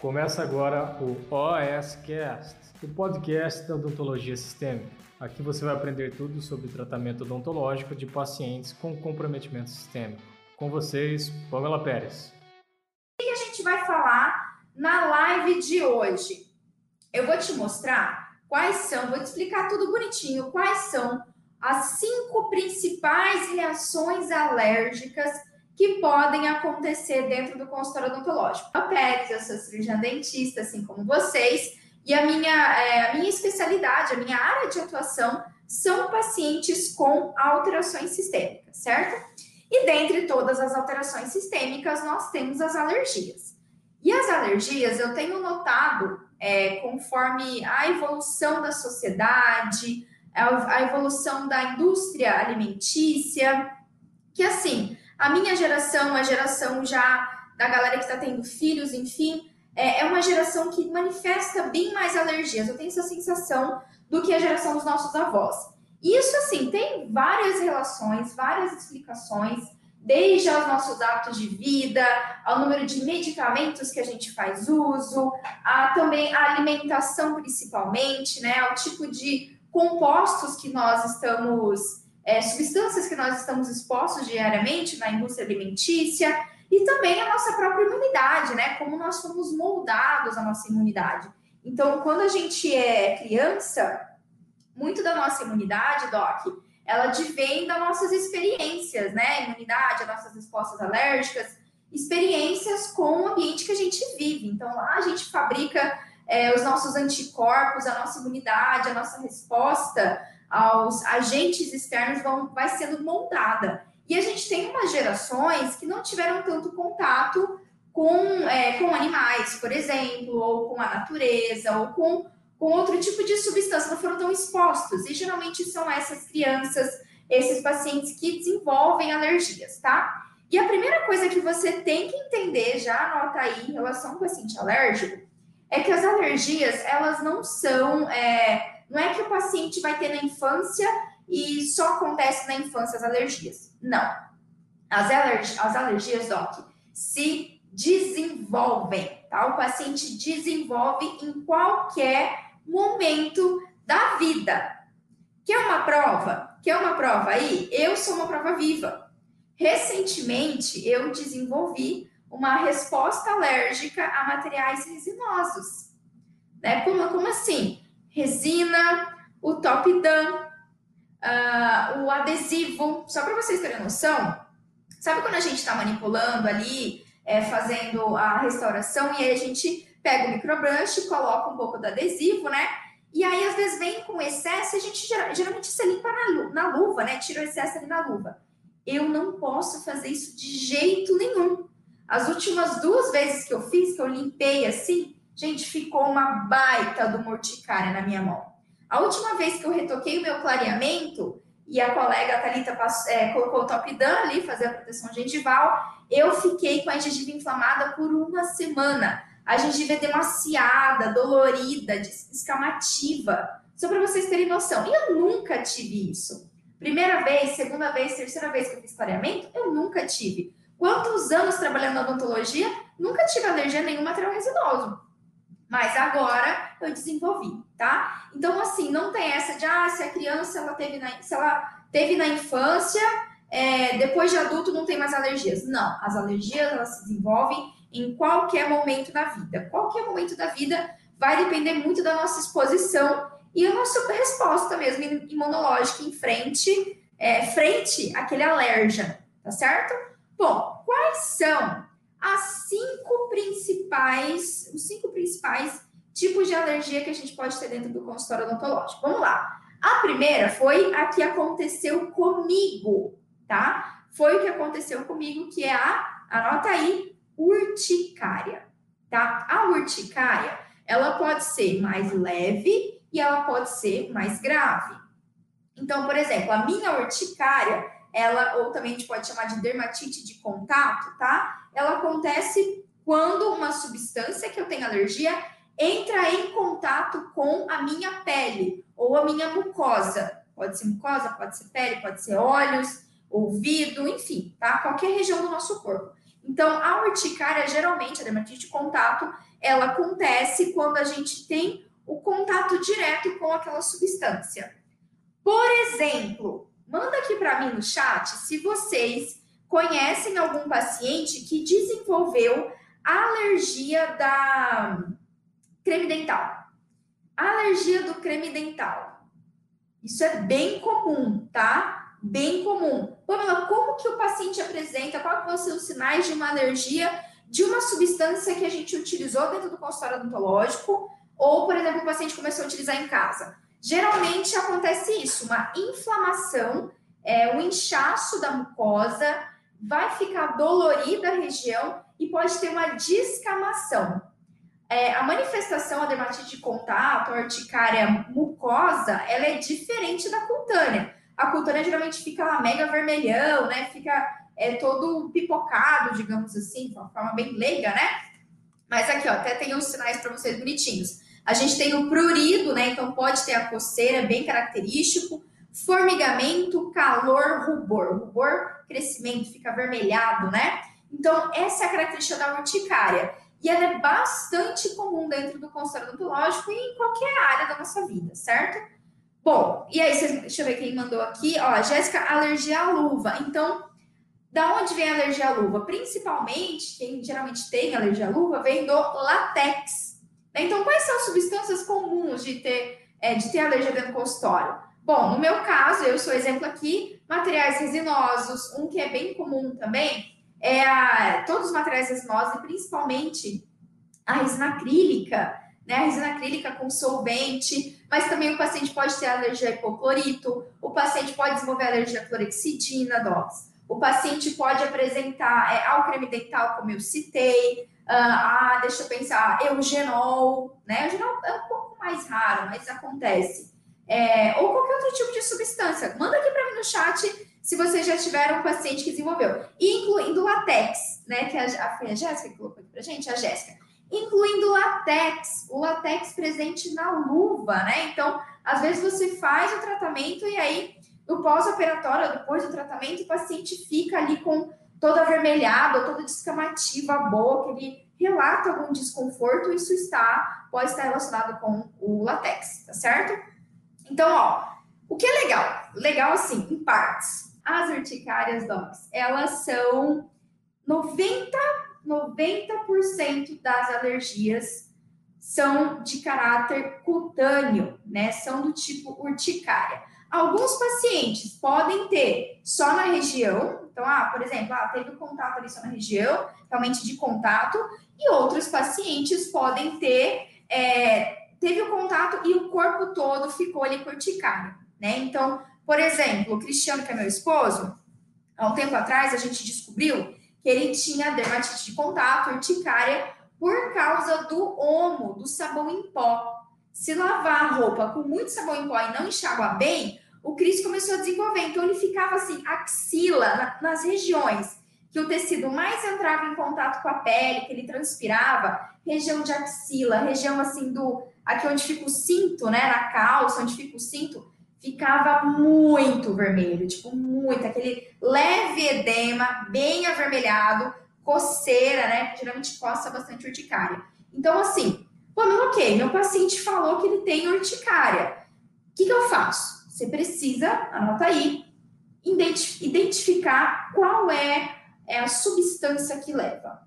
Começa agora o OSCast, o podcast da odontologia sistêmica. Aqui você vai aprender tudo sobre tratamento odontológico de pacientes com comprometimento sistêmico. Com vocês, Pamela Pérez. O que a gente vai falar na live de hoje? Eu vou te mostrar quais são, vou te explicar tudo bonitinho, quais são as cinco principais reações alérgicas que podem acontecer dentro do consultório odontológico. A Pérez, eu sou cirurgiã dentista, assim como vocês, e a minha, é, a minha especialidade, a minha área de atuação são pacientes com alterações sistêmicas, certo? E dentre todas as alterações sistêmicas, nós temos as alergias. E as alergias eu tenho notado, é, conforme a evolução da sociedade, a evolução da indústria alimentícia, que assim, a minha geração, a geração já da galera que está tendo filhos, enfim, é, é uma geração que manifesta bem mais alergias. Eu tenho essa sensação do que a geração dos nossos avós. Isso, assim, tem várias relações, várias explicações, desde os nossos hábitos de vida, ao número de medicamentos que a gente faz uso, a também a alimentação, principalmente, né, ao tipo de compostos que nós estamos é, substâncias que nós estamos expostos diariamente na indústria alimentícia e também a nossa própria imunidade, né? Como nós fomos moldados a nossa imunidade. Então, quando a gente é criança, muito da nossa imunidade, Doc, ela advém das nossas experiências, né? Imunidade, as nossas respostas alérgicas, experiências com o ambiente que a gente vive. Então, lá a gente fabrica é, os nossos anticorpos, a nossa imunidade, a nossa resposta aos agentes externos vão, vai sendo moldada. E a gente tem umas gerações que não tiveram tanto contato com, é, com animais, por exemplo, ou com a natureza, ou com, com outro tipo de substância, não foram tão expostos. E geralmente são essas crianças, esses pacientes que desenvolvem alergias, tá? E a primeira coisa que você tem que entender, já anota aí em relação ao paciente alérgico, é que as alergias, elas não são. É, não é que o paciente vai ter na infância e só acontece na infância as alergias. Não. As, alergi as alergias, Doc, se desenvolvem, tá? O paciente desenvolve em qualquer momento da vida. Quer uma prova? Quer uma prova aí? Eu sou uma prova viva. Recentemente, eu desenvolvi uma resposta alérgica a materiais resinosos. Né? Como, como assim? Resina, o top dan, uh, o adesivo. Só para vocês terem noção, sabe quando a gente está manipulando ali, é, fazendo a restauração, e aí a gente pega o microbrush, coloca um pouco do adesivo, né? E aí, às vezes, vem com excesso, a gente geralmente se limpa na, na luva, né? Tira o excesso ali na luva. Eu não posso fazer isso de jeito nenhum. As últimas duas vezes que eu fiz, que eu limpei assim, Gente, ficou uma baita do morticária na minha mão. A última vez que eu retoquei o meu clareamento e a colega Thalita é, colocou o top dan ali, fazer a proteção gengival, eu fiquei com a gengiva inflamada por uma semana. A gengiva é demaciada, dolorida, escamativa. Só para vocês terem noção. E eu nunca tive isso. Primeira vez, segunda vez, terceira vez que eu fiz clareamento, eu nunca tive. Quantos anos trabalhando na odontologia, nunca tive alergia a nenhum material resinoso. Mas agora eu desenvolvi, tá? Então, assim, não tem essa de, ah, se a criança ela teve na, se ela teve na infância, é, depois de adulto não tem mais alergias. Não, as alergias elas se desenvolvem em qualquer momento da vida. Qualquer momento da vida vai depender muito da nossa exposição e a nossa resposta mesmo imunológica em frente, é, frente àquele alérgeno, tá certo? Bom, quais são as cinco principais, os cinco principais tipos de alergia que a gente pode ter dentro do consultório odontológico. Vamos lá. A primeira foi a que aconteceu comigo, tá? Foi o que aconteceu comigo, que é a, anota aí, urticária, tá? A urticária, ela pode ser mais leve e ela pode ser mais grave. Então, por exemplo, a minha urticária, ela, ou também a gente pode chamar de dermatite de contato, tá? Ela acontece quando uma substância que eu tenho alergia entra em contato com a minha pele ou a minha mucosa. Pode ser mucosa, pode ser pele, pode ser olhos, ouvido, enfim, tá? Qualquer região do nosso corpo. Então, a urticária, geralmente, a dermatite de contato, ela acontece quando a gente tem o contato direto com aquela substância. Por exemplo, manda aqui para mim no chat se vocês conhecem algum paciente que desenvolveu alergia da creme dental. Alergia do creme dental. Isso é bem comum, tá? Bem comum. Pamela, como que o paciente apresenta? Quais vão ser os sinais de uma alergia de uma substância que a gente utilizou dentro do consultório odontológico ou, por exemplo, o paciente começou a utilizar em casa? Geralmente acontece isso, uma inflamação, é, um inchaço da mucosa, vai ficar dolorida a região e pode ter uma descamação. É, a manifestação, a dermatite de contato, a urticária mucosa, ela é diferente da cutânea. A cutânea geralmente fica lá mega vermelhão, né? Fica é, todo pipocado, digamos assim, de uma forma bem leiga, né? Mas aqui, ó, até tem os sinais para vocês bonitinhos. A gente tem o prurido, né? Então pode ter a coceira, bem característico. Formigamento, calor, rubor. Rubor, crescimento, fica avermelhado, né? Então, essa é a característica da urticária. E ela é bastante comum dentro do consultório odontológico e em qualquer área da nossa vida, certo? Bom, e aí, deixa eu ver quem mandou aqui. Ó, Jéssica, alergia à luva. Então, da onde vem a alergia à luva? Principalmente, quem geralmente tem alergia à luva, vem do látex. Né? Então, quais são as substâncias comuns de ter, é, de ter alergia dentro do consultório? Bom, no meu caso, eu sou exemplo aqui, materiais resinosos, um que é bem comum também é a, todos os materiais resinosos, e principalmente a resina acrílica, né? A resina acrílica com solvente, mas também o paciente pode ter alergia a hipoclorito, o paciente pode desenvolver alergia a clorexidina, DOS. O paciente pode apresentar é, ao creme dental, como eu citei, ah, deixa eu pensar, eugenol, né? Eugenol é um pouco mais raro, mas acontece. É, ou qualquer outro tipo de substância. Manda aqui para mim no chat se vocês já tiveram um paciente que desenvolveu, incluindo latex, né? Que a, foi a Jéssica que colocou aqui pra gente, a Jéssica. Incluindo latex, o latex presente na luva, né? Então, às vezes você faz o tratamento e aí, no pós-operatório, depois do tratamento, o paciente fica ali com todo avermelhado, todo descamativo, a boca, ele relata algum desconforto, isso está, pode estar relacionado com o latex, tá certo? Então, ó, o que é legal? Legal assim, em partes. As urticárias, docs, elas são 90, 90% das alergias são de caráter cutâneo, né? São do tipo urticária. Alguns pacientes podem ter só na região, então, ah, por exemplo, ah, teve contato ali só na região, realmente de contato, e outros pacientes podem ter, é, teve o contato e o corpo todo ficou ali com urticária, né? Então, por exemplo, o Cristiano, que é meu esposo, há um tempo atrás a gente descobriu que ele tinha dermatite de contato, urticária, por causa do omo, do sabão em pó. Se lavar a roupa com muito sabão em pó e não enxágua bem, o Cris começou a desenvolver. Então ele ficava assim, axila, na, nas regiões que o tecido mais entrava em contato com a pele, que ele transpirava, região de axila, região assim do aqui onde fica o cinto, né, na calça, onde fica o cinto, ficava muito vermelho, tipo, muito, aquele leve edema, bem avermelhado, coceira, né? Geralmente coça bastante urticária. Então, assim, pô, ok, meu paciente falou que ele tem urticária. O que, que eu faço? Você precisa, anota aí, identificar qual é, é a substância que leva.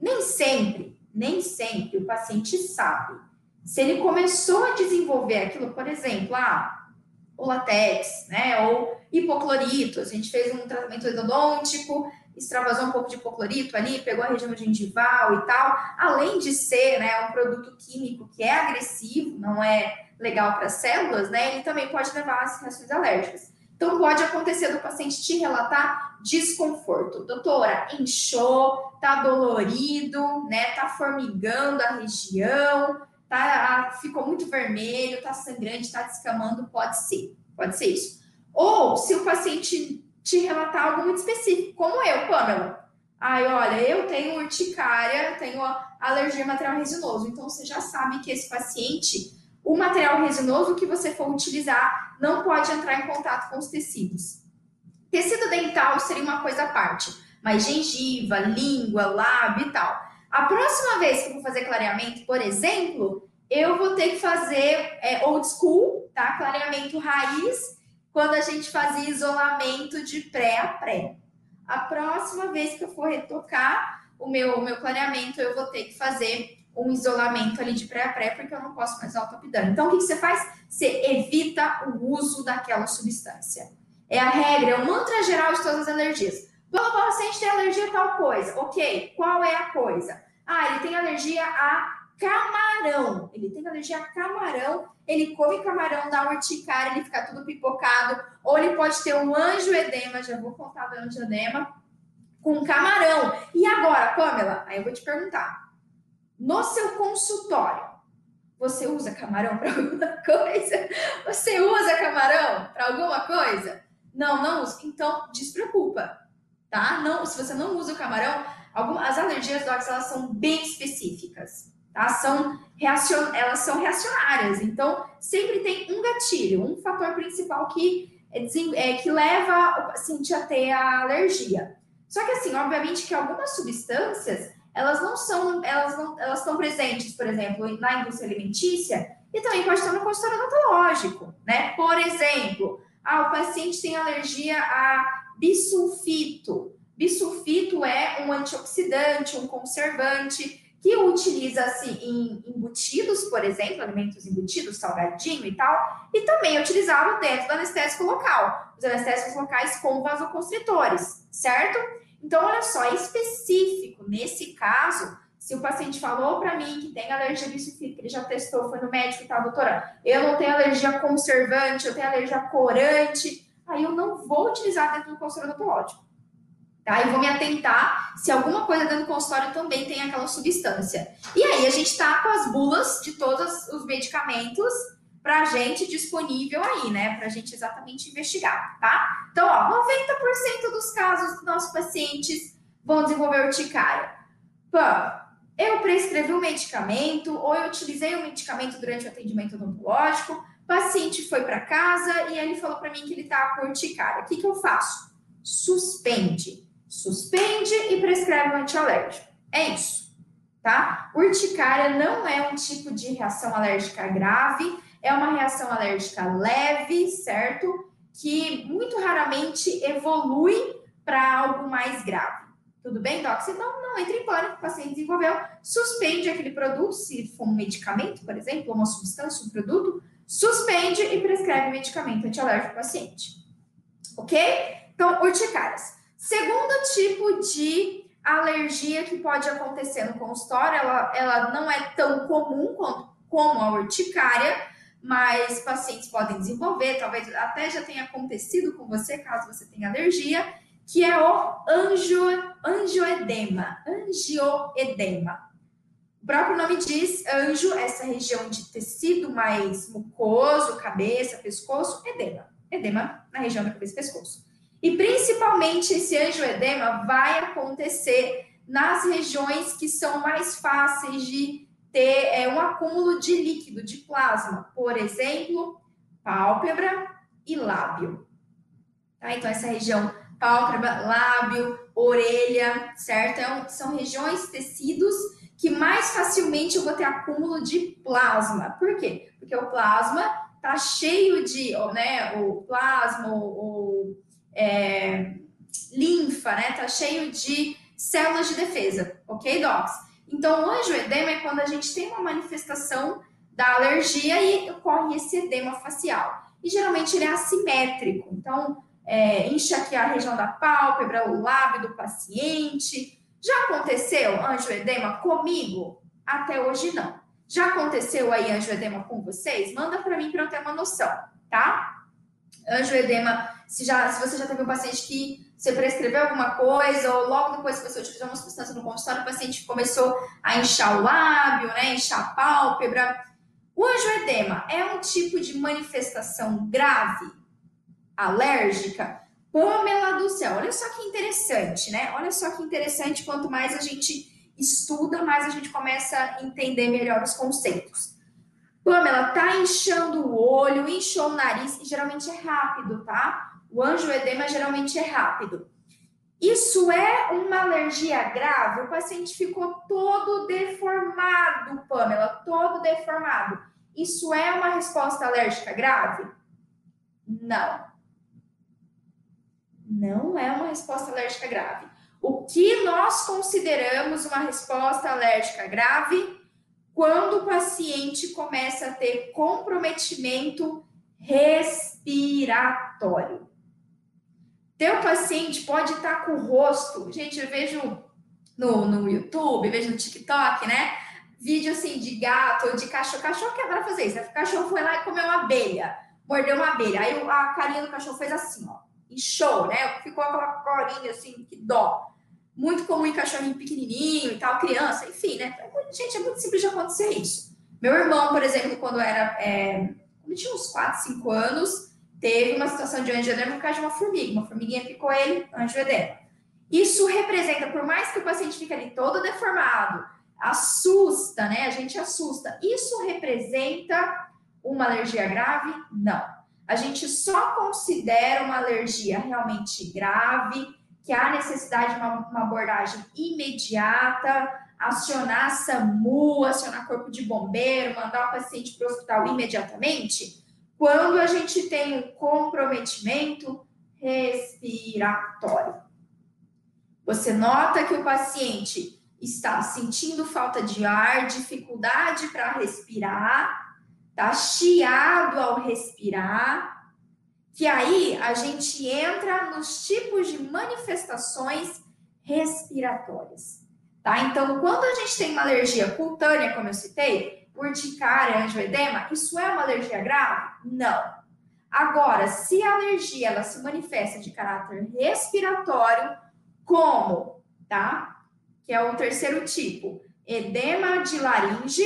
Nem sempre, nem sempre o paciente sabe. Se ele começou a desenvolver aquilo, por exemplo, ah, o latex, né? Ou hipoclorito. A gente fez um tratamento endodôntico, extravasou um pouco de hipoclorito ali, pegou a região gengival e tal. Além de ser né, um produto químico que é agressivo, não é legal para as células, né? Ele também pode levar a reações alérgicas. Então, pode acontecer do paciente te relatar desconforto. Doutora, inchou, tá dolorido, né? Tá formigando a região, tá, ficou muito vermelho, tá sangrante, tá descamando, pode ser, pode ser isso. Ou se o paciente te relatar algo muito específico, como eu, Pamela. Ai, olha, eu tenho urticária, tenho alergia a material resinoso. Então, você já sabe que esse paciente, o material resinoso que você for utilizar, não pode entrar em contato com os tecidos. Tecido dental seria uma coisa à parte. mais gengiva, língua, lábio e tal. A próxima vez que eu vou fazer clareamento, por exemplo, eu vou ter que fazer é, old school, tá? Clareamento raiz, quando a gente fazia isolamento de pré a pré. A próxima vez que eu for retocar o meu, o meu clareamento, eu vou ter que fazer um isolamento ali de pré a pré, porque eu não posso mais usar o top dano. Então, o que, que você faz? Você evita o uso daquela substância. É a regra, é o mantra geral de todas as alergias. Bom, o paciente tem alergia a tal coisa. Ok, qual é a coisa? Ah, ele tem alergia a camarão. Ele tem alergia a camarão, ele come camarão, dá urticária, ele fica tudo pipocado. Ou ele pode ter um anjoedema, já vou contar do anjoedema, com camarão. E agora, Pamela? Aí eu vou te perguntar. No seu consultório, você usa camarão para alguma coisa? Você usa camarão para alguma coisa? Não, não usa. Então, despreocupa, tá? Não, se você não usa o camarão, algumas, as alergias docs, elas são bem específicas tá? São reacion... Elas são reacionárias, então sempre tem um gatilho, um fator principal que, é, é, que leva o paciente a ter a alergia. Só que assim, obviamente que algumas substâncias elas não são, elas não, elas estão presentes, por exemplo, na indústria alimentícia e também pode estar no consultório odontológico, né? Por exemplo, ah, o paciente tem alergia a bisulfito. Bisulfito é um antioxidante, um conservante que utiliza-se em embutidos, por exemplo, alimentos embutidos, salgadinho e tal, e também é utilizado dentro do anestésico local, os anestésicos locais com vasoconstritores, certo? Então, olha só, é específico nesse caso, se o paciente falou para mim que tem alergia bisulfítica, ele já testou, foi no médico e tal, doutora, eu não tenho alergia conservante, eu tenho alergia corante, aí eu não vou utilizar dentro do consultório odontológico. Tá? E vou me atentar se alguma coisa dentro do consultório também tem aquela substância. E aí a gente está com as bulas de todos os medicamentos para a gente disponível aí, né? Para a gente exatamente investigar, tá? Então, ó, 90% dos casos dos nossos pacientes vão desenvolver urticária. Pô, eu prescrevi um medicamento ou eu utilizei o um medicamento durante o atendimento odontológico, o paciente foi para casa e ele falou para mim que ele tá com urticária. O que, que eu faço? Suspende suspende e prescreve um antialérgico. É isso, tá? Urticária não é um tipo de reação alérgica grave, é uma reação alérgica leve, certo? Que muito raramente evolui para algo mais grave. Tudo bem, Doc? Então, não entre em pânico, o paciente desenvolveu, suspende aquele produto, se for um medicamento, por exemplo, uma substância, um produto, suspende e prescreve medicamento antialérgico para o paciente. Ok? Então, urticárias. Segundo tipo de alergia que pode acontecer no consultório, ela, ela não é tão comum quanto, como a urticária, mas pacientes podem desenvolver, talvez até já tenha acontecido com você, caso você tenha alergia, que é o angio, angioedema. Angioedema. O próprio nome diz anjo, essa região de tecido mais mucoso, cabeça, pescoço, edema. Edema na região da cabeça e pescoço. E principalmente esse angioedema vai acontecer nas regiões que são mais fáceis de ter é, um acúmulo de líquido, de plasma. Por exemplo, pálpebra e lábio. Tá? Então, essa região pálpebra, lábio, orelha, certo? Então, são regiões, tecidos que mais facilmente eu vou ter acúmulo de plasma. Por quê? Porque o plasma tá cheio de, né, o plasma, o, é, linfa, né? Tá cheio de células de defesa, ok, docs? Então, o angioedema é quando a gente tem uma manifestação da alergia e ocorre esse edema facial. E geralmente ele é assimétrico, então é, aqui a região da pálpebra, o lábio do paciente. Já aconteceu angioedema comigo? Até hoje não. Já aconteceu aí angioedema com vocês? Manda para mim para eu ter uma noção, tá? Angioedema se, já, se você já teve um paciente que você prescreveu alguma coisa, ou logo depois que você utilizou uma substância no consultório, o paciente começou a inchar o lábio, né, inchar a pálpebra. O angioedema é um tipo de manifestação grave, alérgica? Pamela do céu, olha só que interessante, né? Olha só que interessante, quanto mais a gente estuda, mais a gente começa a entender melhor os conceitos. Pamela, tá inchando o olho, inchou o nariz, e geralmente é rápido, tá? O anjo edema geralmente é rápido. Isso é uma alergia grave? O paciente ficou todo deformado, Pamela, todo deformado. Isso é uma resposta alérgica grave? Não. Não é uma resposta alérgica grave. O que nós consideramos uma resposta alérgica grave? Quando o paciente começa a ter comprometimento respiratório. Teu paciente pode estar com o rosto, gente, eu vejo no, no YouTube, vejo no TikTok, né? Vídeo assim de gato ou de cachorro. Cachorro que adora fazer isso, né? O cachorro foi lá e comeu uma abelha, mordeu uma abelha. Aí a carinha do cachorro fez assim, ó. Inchou, né? Ficou aquela corinha assim, que dó. Muito comum em cachorrinho pequenininho e tal, criança, enfim, né? Gente, é muito simples de acontecer isso. Meu irmão, por exemplo, quando era. É, tinha uns 4, 5 anos, teve uma situação de angioedema por causa de uma formiga. Uma formiguinha picou ele, angioedema. Isso representa, por mais que o paciente fique ali todo deformado, assusta, né? A gente assusta. Isso representa uma alergia grave? Não. A gente só considera uma alergia realmente grave, que há necessidade de uma, uma abordagem imediata, acionar SAMU, acionar corpo de bombeiro, mandar o paciente para o hospital imediatamente, quando a gente tem um comprometimento respiratório. Você nota que o paciente está sentindo falta de ar, dificuldade para respirar, está chiado ao respirar, que aí a gente entra nos tipos de manifestações respiratórias. Tá? Então, quando a gente tem uma alergia cutânea, como eu citei, urticária, angioedema, isso é uma alergia grave? Não. Agora, se a alergia ela se manifesta de caráter respiratório, como, tá? Que é o terceiro tipo, edema de laringe,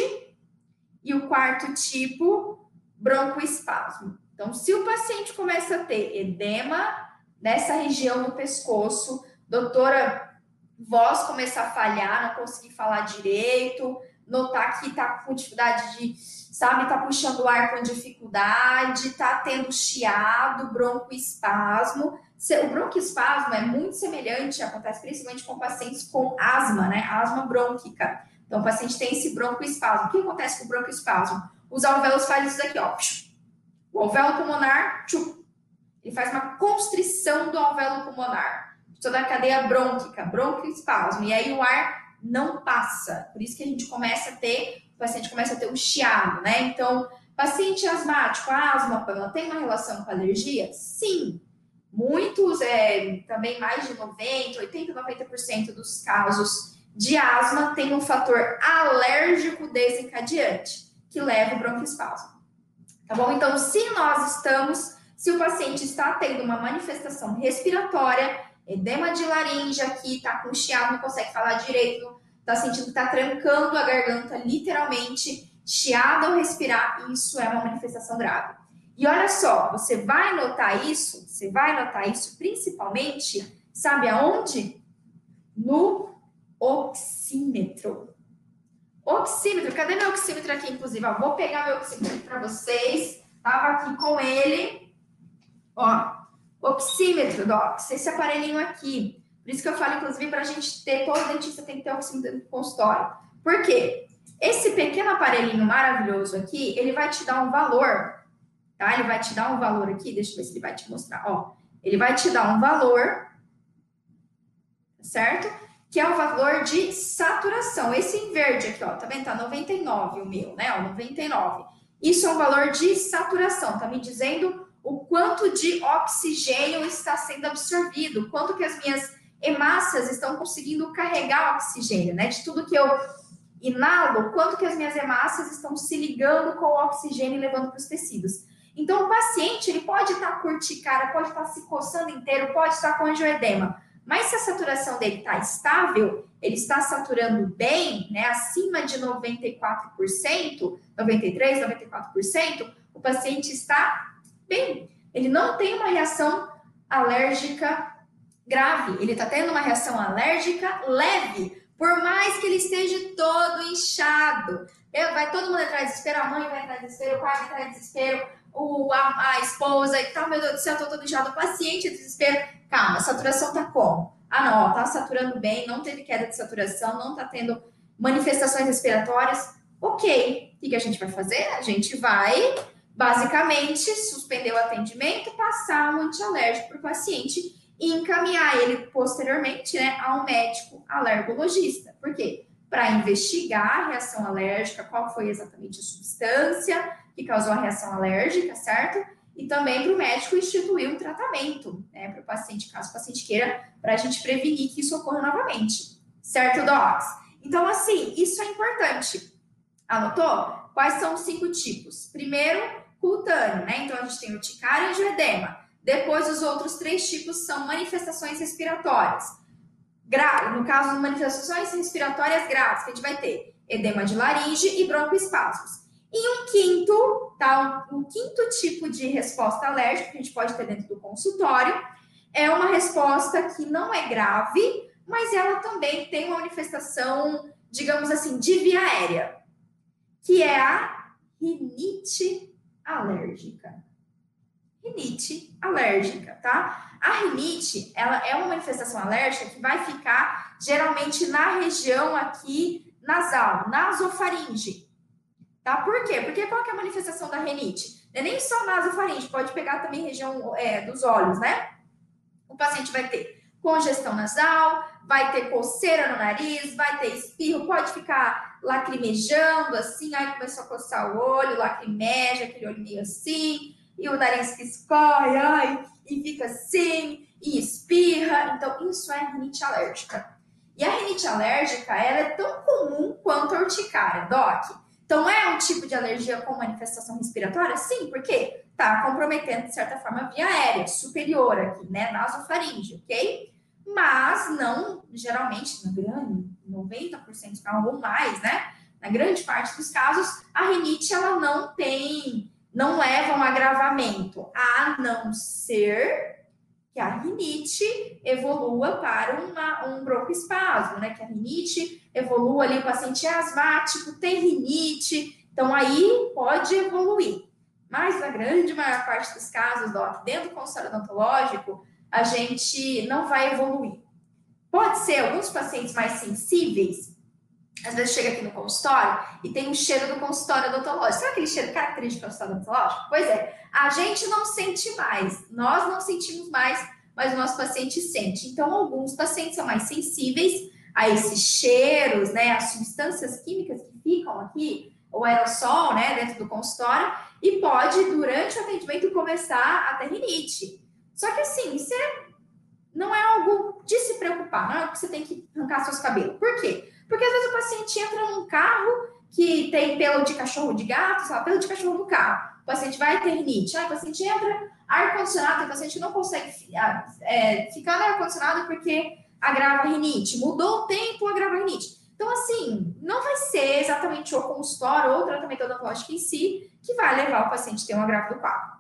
e o quarto tipo, broncoespasmo. Então, se o paciente começa a ter edema nessa região do pescoço, doutora, voz começar a falhar, não conseguir falar direito, notar que tá com dificuldade de, sabe, tá puxando o ar com dificuldade, tá tendo chiado, broncoespasmo. O broncoespasmo é muito semelhante, acontece principalmente com pacientes com asma, né? Asma brônquica. Então, o paciente tem esse broncoespasmo. O que acontece com o broncoespasmo? Os alvéolos fazem isso daqui, ó. O alvéolo pulmonar, tchum, ele faz uma constrição do alvéolo pulmonar. Toda a cadeia brônquica, broncoespasmo. E aí o ar não passa. Por isso que a gente começa a ter, o paciente começa a ter o chiado, né? Então, paciente asmático, asma, Pamela, tem uma relação com alergia? Sim. Muitos, é, também mais de 90, 80, 90% dos casos de asma tem um fator alérgico desencadeante, que leva o broncoespasmo. Tá bom? Então, se nós estamos, se o paciente está tendo uma manifestação respiratória, edema de laringe aqui, tá com chiado, não consegue falar direito, tá sentindo que tá trancando a garganta, literalmente, chiado ao respirar, isso é uma manifestação grave. E olha só, você vai notar isso, você vai notar isso principalmente, sabe aonde? No oxímetro. Oxímetro, cadê meu oxímetro aqui, inclusive? Ó, vou pegar meu oxímetro para vocês. Tava aqui com ele. Ó, Oxímetro, docs, esse aparelhinho aqui. Por isso que eu falo, inclusive, para a gente ter, todo dentista tem que ter oxímetro no consultório. Por quê? Esse pequeno aparelhinho maravilhoso aqui, ele vai te dar um valor, tá? Ele vai te dar um valor aqui, deixa eu ver se ele vai te mostrar, ó. Ele vai te dar um valor, certo? Que é o valor de saturação. Esse em verde aqui, ó, tá vendo? Tá 99 o meu, né? Ó, 99. Isso é um valor de saturação, tá me dizendo o quanto de oxigênio está sendo absorvido, quanto que as minhas hemácias estão conseguindo carregar oxigênio, né? De tudo que eu inalo, quanto que as minhas hemácias estão se ligando com o oxigênio e levando para os tecidos. Então, o paciente, ele pode estar com urticária, pode estar se coçando inteiro, pode estar com angioedema, mas se a saturação dele está estável, ele está saturando bem, né, acima de 94%, 93%, 94%, o paciente está bem, ele não tem uma reação alérgica grave, ele está tendo uma reação alérgica leve, por mais que ele esteja todo inchado. Vai todo mundo entrar em desespero, a mãe vai entrar em desespero, o pai vai entrar em desespero, o, a, a esposa e tal, meu Deus do céu, todo inchado, o paciente desespero. Calma, a saturação está como? Ah, não, ó, tá saturando bem, não teve queda de saturação, não tá tendo manifestações respiratórias. Ok, o que, que a gente vai fazer? A gente vai, basicamente, suspender o atendimento, passar um antialérgico para o paciente e encaminhar ele posteriormente né, a um médico alergologista. Por quê? Para investigar a reação alérgica, qual foi exatamente a substância que causou a reação alérgica, certo? E também para o médico instituir um tratamento né, para o paciente, caso o paciente queira, para a gente prevenir que isso ocorra novamente. Certo, Docs? Então, assim, isso é importante. Anotou? Quais são os cinco tipos? Primeiro, cutâneo, né? Então, a gente tem urticária e angioedema. Depois, os outros três tipos são manifestações respiratórias. No caso, manifestações respiratórias graves, que a gente vai ter edema de laringe e broncoespasmos. E um quinto, tá? Um, um quinto tipo de resposta alérgica que a gente pode ter dentro do consultório é uma resposta que não é grave, mas ela também tem uma manifestação, digamos assim, de via aérea, que é a rinite alérgica rinite alérgica, tá? A rinite, ela é uma manifestação alérgica que vai ficar geralmente na região aqui nasal, nasofaringe. Tá? Por quê? Porque qual que é a manifestação da rinite? É nem só nasofaringe, pode pegar também região é, dos olhos, né? O paciente vai ter congestão nasal, vai ter coceira no nariz, vai ter espirro, pode ficar lacrimejando assim, aí começou a coçar o olho, lacrimeja, aquele olho meio assim, e o nariz que escorre, ai, e fica assim, e espirra. Então, isso é rinite alérgica. E a rinite alérgica, ela é tão comum quanto a urticária, Doc. Então, é um tipo de alergia com manifestação respiratória? Sim, porque tá comprometendo, de certa forma, a via aérea superior aqui, né? Nasofaringe, ok? Mas não, geralmente, na grande, 90% dos casos ou mais, né? Na grande parte dos casos, a rinite, ela não tem não leva a um agravamento, a não ser que a rinite evolua para uma, um broncoespasmo, né? Que a rinite evolua ali, o paciente é asmático, tem rinite, então aí pode evoluir. Mas na grande maior parte dos casos, dentro do consultório odontológico, a gente não vai evoluir. Pode ser alguns pacientes mais sensíveis, às vezes chega aqui no consultório e tem um cheiro do consultório odontológico. Sabe aquele cheiro característico do consultório odontológico? Pois é, a gente não sente mais, nós não sentimos mais, mas o nosso paciente sente. Então, alguns pacientes são mais sensíveis a esses cheiros, né, as substâncias químicas que ficam aqui, o aerossol, né, dentro do consultório, e pode, durante o atendimento, começar a ter rinite. Só que assim, isso é, não é algo de se preocupar, não é algo que você tem que arrancar seus cabelos. Por quê? Porque às vezes o paciente entra num carro que tem pelo de cachorro de gato, lá, pelo de cachorro no carro. O paciente vai ter rinite. Ah, o paciente entra, ar-condicionado, o paciente não consegue ah, é, ficar no ar-condicionado porque agrava rinite. Mudou o tempo, agrava rinite. Então, assim, não vai ser exatamente o consultório ou o tratamento odontológico em si que vai levar o paciente a ter um agravo do quadro.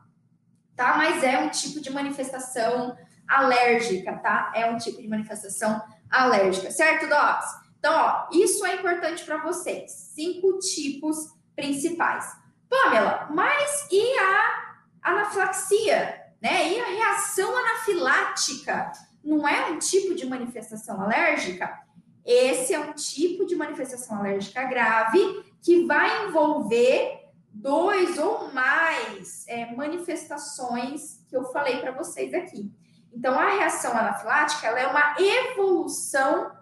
Tá? Mas é um tipo de manifestação alérgica, tá? É um tipo de manifestação alérgica, certo, Docs? Então, ó, isso é importante para vocês. Cinco tipos principais. Pamela, mas e a anafilaxia, né? E a reação anafilática não é um tipo de manifestação alérgica? Esse é um tipo de manifestação alérgica grave que vai envolver dois ou mais é, manifestações que eu falei para vocês aqui. Então, a reação anafilática ela é uma evolução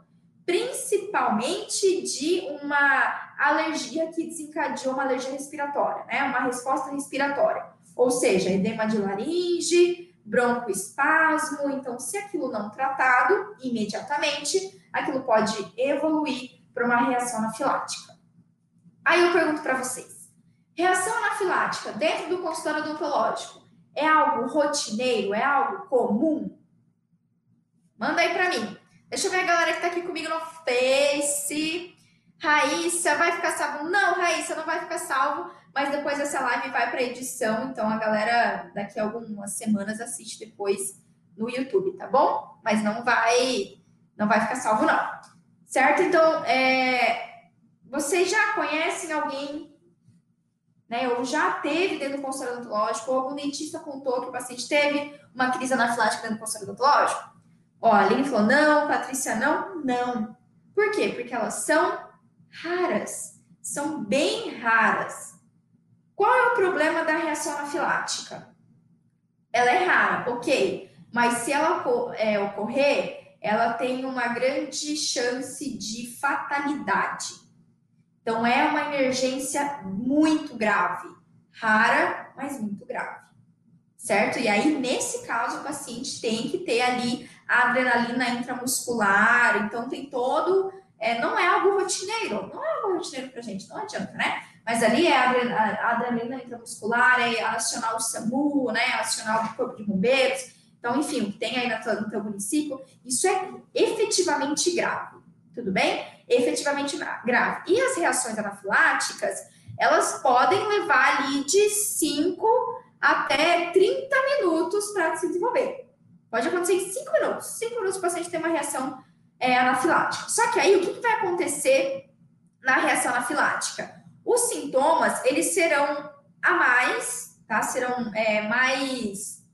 principalmente de uma alergia que desencadeou uma alergia respiratória, né? Uma resposta respiratória. Ou seja, edema de laringe, broncoespasmo. Então, se aquilo não tratado imediatamente, aquilo pode evoluir para uma reação anafilática. Aí eu pergunto para vocês: reação anafilática dentro do consultório odontológico é algo rotineiro? É algo comum? Manda aí para mim. Deixa eu ver a galera que tá aqui comigo no Face. Raíssa, vai ficar salvo? Não, Raíssa, não vai ficar salvo, mas depois essa live vai para edição, então a galera daqui a algumas semanas assiste depois no YouTube, tá bom? Mas não vai, não vai ficar salvo não. Certo? Então, é, vocês já conhecem alguém, né, ou já teve dentro do consultório odontológico, ou algum dentista contou que o paciente teve uma crise anafilática dentro do consultório odontológico? Ó, a Aline falou, não, Patrícia, não, não. Por quê? Porque elas são raras, são bem raras. Qual é o problema da reação anafilática? Ela é rara, ok, mas se ela é, ocorrer, ela tem uma grande chance de fatalidade. Então, é uma emergência muito grave, rara, mas muito grave, certo? E aí, nesse caso, o paciente tem que ter ali a adrenalina intramuscular, então tem todo. É, não é algo rotineiro, não é algo rotineiro pra gente, não adianta, né? Mas ali é a adrenalina intramuscular, é acionar o SAMU, né? Acionar o corpo de bombeiros. Então, enfim, o que tem aí no teu município, isso é efetivamente grave, tudo bem? Efetivamente grave. E as reações anafiláticas, elas podem levar ali de 5 até 30 minutos para se desenvolver. Pode acontecer em 5 minutos. 5 minutos o paciente tem uma reação é, anafilática. Só que aí, o que, que vai acontecer na reação anafilática? Os sintomas, eles serão a mais, tá? Serão é, mais...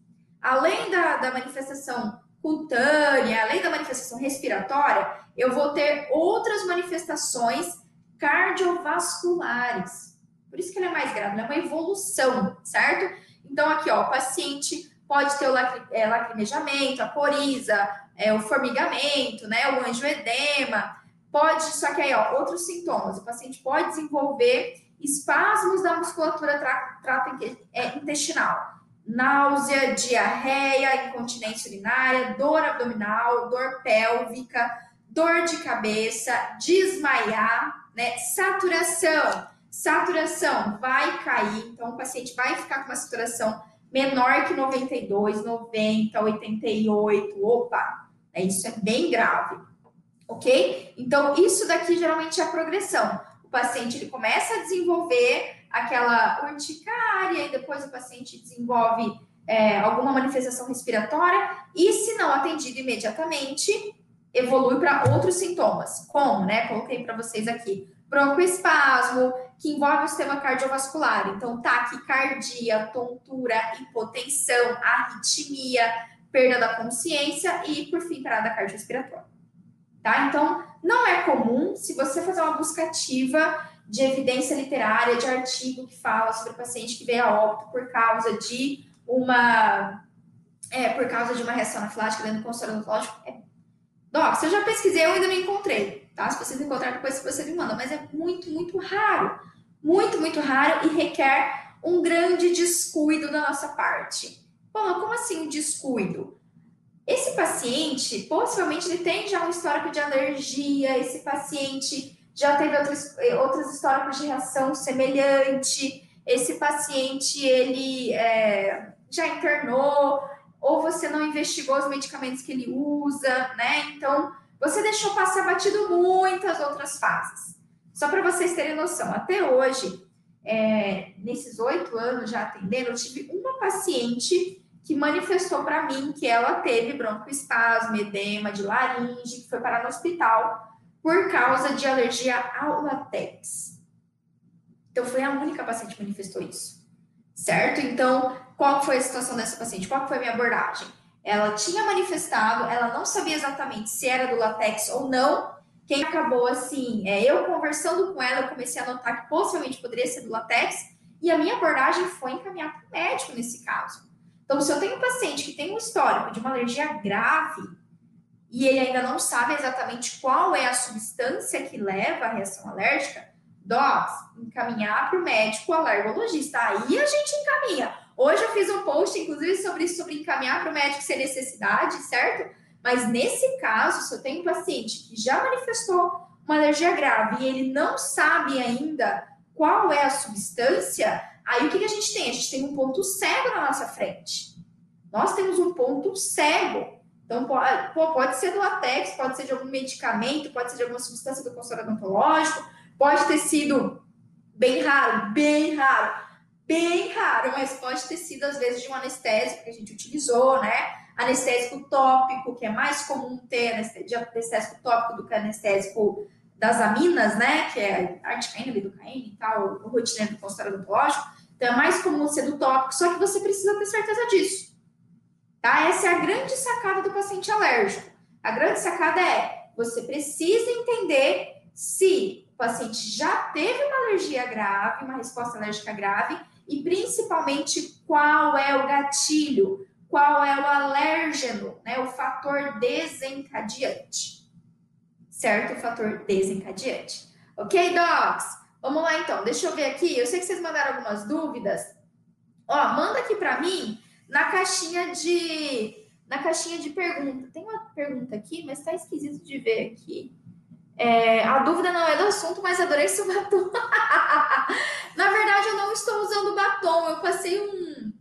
Além da, da manifestação cutânea, além da manifestação respiratória, eu vou ter outras manifestações cardiovasculares. Por isso que ele é mais grave, é uma evolução, certo? Então, aqui, ó, o paciente pode ter o é, lacrimejamento, a coriza, é, o formigamento, né, o angioedema, pode, só que aí, ó, outros sintomas, o paciente pode desenvolver espasmos da musculatura trato é, intestinal, náusea, diarreia, incontinência urinária, dor abdominal, dor pélvica, dor de cabeça, desmaiar, né, saturação, saturação vai cair, então o paciente vai ficar com uma saturação menor que 92, 90, 88, opa, né, isso é bem grave, ok? Então, isso daqui geralmente é a progressão. O paciente ele começa a desenvolver aquela urticária e depois o paciente desenvolve é, alguma manifestação respiratória e, se não atendido imediatamente, evolui para outros sintomas, como, né? Coloquei para vocês aqui broncoespasmo, que envolve o sistema cardiovascular. Então, taquicardia, tontura, hipotensão, arritmia, perda da consciência e, por fim, parada cardiorrespiratória. Tá? Então, não é comum, se você fazer uma busca ativa de evidência literária, de artigo que fala sobre o paciente que veio a óbito por causa de uma é, por causa de uma reação anafilática dentro do consultório odontológico, é... Doc, se eu já pesquisei, eu ainda não encontrei tá? Se vocês encontrarem depois, você me manda, mas é muito, muito raro. Muito, muito raro e requer um grande descuido da nossa parte. Bom, como assim um descuido? Esse paciente, possivelmente, ele tem já um histórico de alergia, esse paciente já teve outros, outros históricos de reação semelhante, esse paciente, ele é, já internou, ou você não investigou os medicamentos que ele usa, né? Então, você deixou passar batido muitas outras fases. Só para vocês terem noção, até hoje, é, nesses oito anos já atendendo, eu tive uma paciente que manifestou para mim que ela teve broncoespasmo, edema de laringe, que foi parar no hospital por causa de alergia ao latex. Então, foi a única paciente que manifestou isso, certo? Então, qual foi a situação dessa paciente? Qual foi a minha abordagem? Ela tinha manifestado, ela não sabia exatamente se era do latex ou não. Quem acabou assim, é, eu conversando com ela, eu comecei a notar que possivelmente poderia ser do latex, e a minha abordagem foi encaminhar para o médico nesse caso. Então, se eu tenho um paciente que tem um histórico de uma alergia grave e ele ainda não sabe exatamente qual é a substância que leva à reação alérgica, docs, encaminhar para o médico alergologista. Aí a gente encaminha. Hoje eu fiz um post, inclusive, sobre isso, sobre encaminhar para o médico sem necessidade, certo? Mas nesse caso, se eu tenho um paciente que já manifestou uma alergia grave e ele não sabe ainda qual é a substância, aí o que, que a gente tem? A gente tem um ponto cego na nossa frente. Nós temos um ponto cego. Então, pode ser do latex, pode ser de algum medicamento, pode ser de alguma substância do consultório odontológico, pode ter sido bem raro, bem raro bem raro, mas pode ter sido às vezes de um anestésico que a gente utilizou, né? Anestésico tópico, que é mais comum ter anestésico tópico do que anestésico das aminas, né? Que é articaína, lidocaína e tal, o rotineiro do consultório odontológico. Então é mais comum ser do tópico, só que você precisa ter certeza disso. Tá? Essa é a grande sacada do paciente alérgico. A grande sacada é você precisa entender se o paciente já teve uma alergia grave, uma resposta alérgica grave, e principalmente qual é o gatilho, qual é o alérgeno, né, o fator desencadeante. Certo? O fator desencadeante. Ok, docs? Vamos lá então, deixa eu ver aqui. Eu sei que vocês mandaram algumas dúvidas. Ó, manda aqui para mim na caixinha de na caixinha de pergunta. Tem uma pergunta aqui, mas tá esquisito de ver aqui. É, a dúvida não é do assunto, mas adorei seu batom. na verdade, eu não estou usando batom. Eu passei um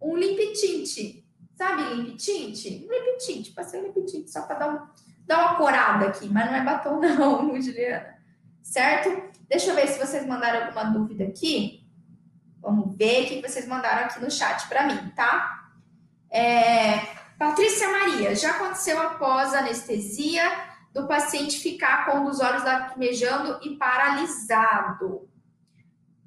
um lip tint. Sabe lip tint? Lip tint. Passei um lip tint só para dar, um, dar uma corada aqui, mas não é batom não, Juliana. Certo? Deixa eu ver se vocês mandaram alguma dúvida aqui. Vamos ver o que vocês mandaram aqui no chat para mim, tá? É, Patrícia Maria, já aconteceu após anestesia do paciente ficar com um dos olhos lacrimejando e paralisado.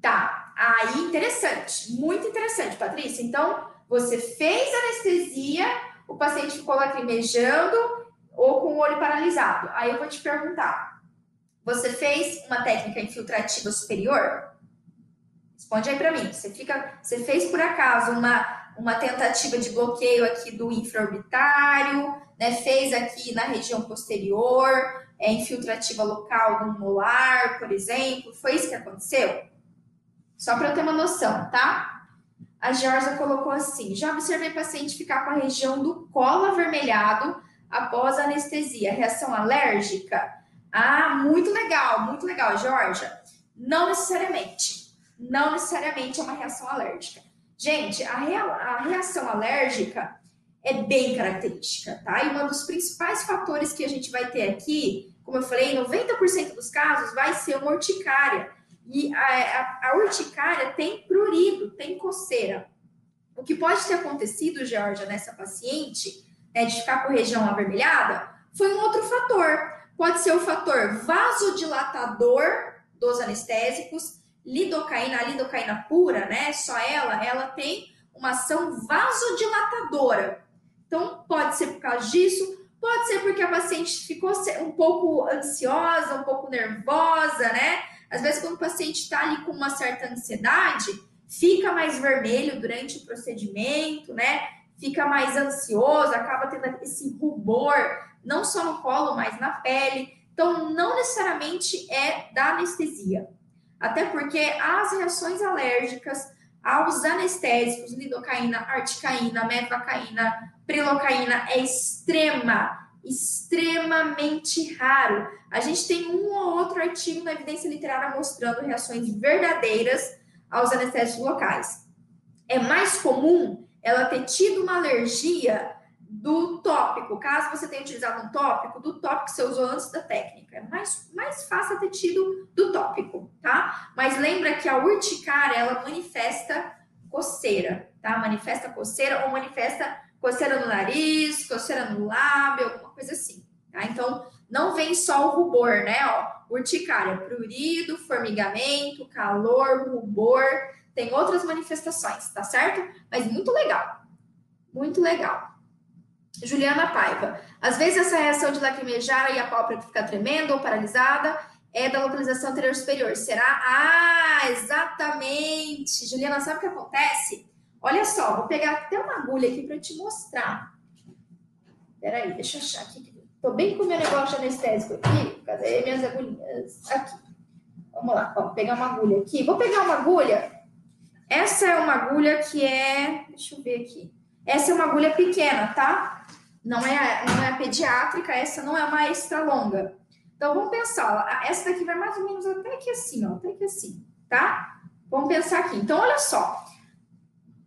Tá, aí interessante, muito interessante, Patrícia. Então, você fez anestesia, o paciente ficou lacrimejando ou com o olho paralisado. Aí eu vou te perguntar: você fez uma técnica infiltrativa superior? Responde aí para mim. Você fica, você fez por acaso uma, uma tentativa de bloqueio aqui do infraorbitário, né? Fez aqui na região posterior, é infiltrativa local do molar, por exemplo. Foi isso que aconteceu? Só para eu ter uma noção, tá? A Georgia colocou assim: já observei paciente ficar com a região do colo avermelhado após anestesia. Reação alérgica? Ah, muito legal, muito legal, Georgia. Não necessariamente. Não necessariamente é uma reação alérgica. Gente, a, rea a reação alérgica é bem característica, tá? E um dos principais fatores que a gente vai ter aqui, como eu falei, 90% dos casos vai ser uma urticária. E a, a, a urticária tem prurido, tem coceira. O que pode ter acontecido, Georgia, nessa paciente, né, de ficar com região avermelhada, foi um outro fator Pode ser o fator vasodilatador dos anestésicos, lidocaína, a lidocaína pura, né? Só ela, ela tem uma ação vasodilatadora. Então, pode ser por causa disso, pode ser porque a paciente ficou um pouco ansiosa, um pouco nervosa, né? Às vezes, quando o paciente está ali com uma certa ansiedade, fica mais vermelho durante o procedimento, né? Fica mais ansioso, acaba tendo esse rubor não só no colo, mas na pele. Então, não necessariamente é da anestesia. Até porque as reações alérgicas aos anestésicos, lidocaína, articaína, metvacaína, prilocaína, é extrema, extremamente raro. A gente tem um ou outro artigo na evidência literária mostrando reações verdadeiras aos anestésicos locais. É mais comum ela ter tido uma alergia do tópico, caso você tenha utilizado um tópico, do tópico que você usou antes da técnica. É mais, mais fácil ter tido do tópico, tá? Mas lembra que a urticária, ela manifesta coceira, tá? Manifesta coceira ou manifesta coceira no nariz, coceira no lábio, alguma coisa assim, tá? Então, não vem só o rubor, né? Ó, urticária, prurido, formigamento, calor, rubor, tem outras manifestações, tá certo? Mas muito legal, muito legal. Juliana Paiva. Às vezes essa reação de lacrimejar e a pálpebra ficar tremendo ou paralisada é da localização anterior superior. Será? Ah, exatamente. Juliana, sabe o que acontece? Olha só, vou pegar até uma agulha aqui para te mostrar. Peraí, deixa eu achar aqui. Tô bem com o meu negócio anestésico aqui. Cadê minhas agulhinhas? Aqui. Vamos lá, ó, vou pegar uma agulha aqui. Vou pegar uma agulha. Essa é uma agulha que é. Deixa eu ver aqui. Essa é uma agulha pequena, tá? Não é, não é a pediátrica, essa não é uma extra longa. Então, vamos pensar, essa daqui vai mais ou menos até aqui assim, ó, até aqui assim, tá? Vamos pensar aqui. Então, olha só.